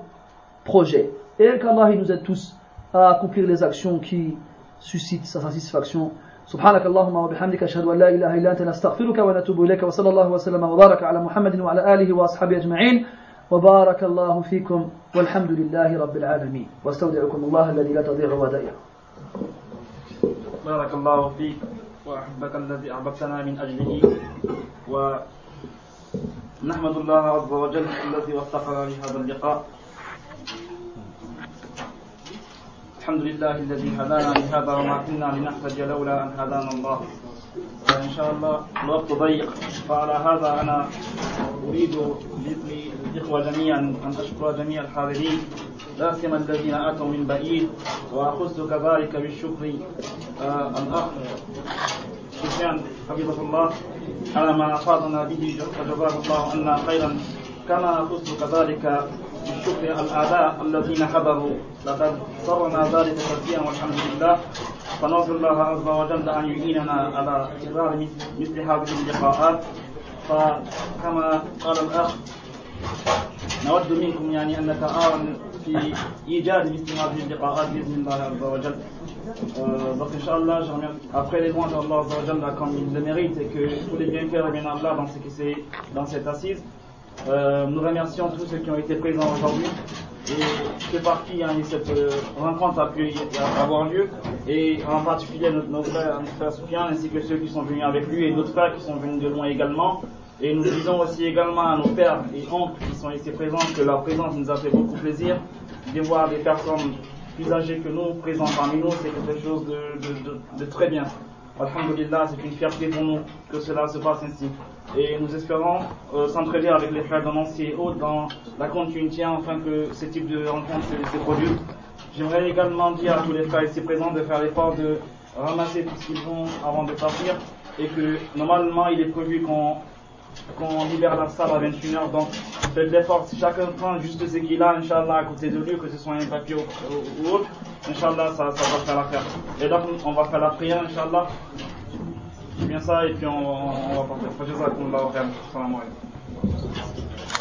projet. Et qu'Allah nous aide tous à accomplir les actions qui suscitent sa satisfaction. سبحانك اللهم وبحمدك أشهد أن لا إله إلا أنت نستغفرك ونتوب إليك وصلى الله وسلم وبارك على محمد وعلى آله وأصحابه أجمعين وبارك الله فيكم والحمد لله رب العالمين. واستودعكم الله الذي لا تضيع ودائعه. بارك الله فيك وأحبك الذي أحببتنا من أجله. ونحمد الله عز وجل الذي وفقنا لهذا اللقاء. الحمد لله الذي هدانا لهذا وما كنا لنهتدي لولا أن هدانا الله. فإن شاء الله الوقت ضيق فعلى هذا أنا أريد الإخوة جميعا أن أشكر جميع الحاضرين لا سيما الذين أتوا من بعيد وأخص كذلك بالشكر آه الأخ سفيان حفظه الله على ما أفادنا به فجزاه الله عنا خيرا. كما أخص كذلك بالشكر الأعداء الذين حضروا. لقد صرنا ذلك كثيرا والحمد لله. فنرجو الله عز وجل أن يعيننا على تكرار مثل هذه اللقاءات. فكما قال الأخ نود منكم يعني أن نتعاون في إيجاد مثل هذه اللقاءات بإذن الله عز وجل Euh, donc, Inch'Allah, après les louanges d'Allah, comme il le mérite et que tous les bienfaits reviennent à Allah dans, ce qui dans cette assise, euh, nous remercions tous ceux qui ont été présents aujourd'hui et fait partie hein, cette euh, rencontre a pu avoir lieu et en particulier notre, frère, notre frère Soufiane ainsi que ceux qui sont venus avec lui et d'autres frères qui sont venus de loin également et nous disons aussi également à nos pères et oncles qui sont ici présents que leur présence nous a fait beaucoup plaisir de voir des personnes plus âgées que nous présentes parmi nous, c'est quelque chose de, très bien. Alhamdulillah, c'est une fierté pour nous que cela se passe ainsi. Et nous espérons euh, avec les frères d'Anansi et autres dans la continuité afin que ce type de rencontre se, produise. J'aimerais également dire à tous les frères ici présents de faire l'effort de ramasser tout ce qu'ils ont avant de partir et que normalement il est prévu qu'on qu'on libère la salle à 21h. Donc, faites l'effort. Si chacun prend juste ce qu'il a, Inch'Allah, à côté de lui, que ce soit un papier ou, autre, Inch'Allah, ça, ça va faire l'affaire. Et donc, on va faire la prière, Inch'Allah. bien ça et puis on, on va partir.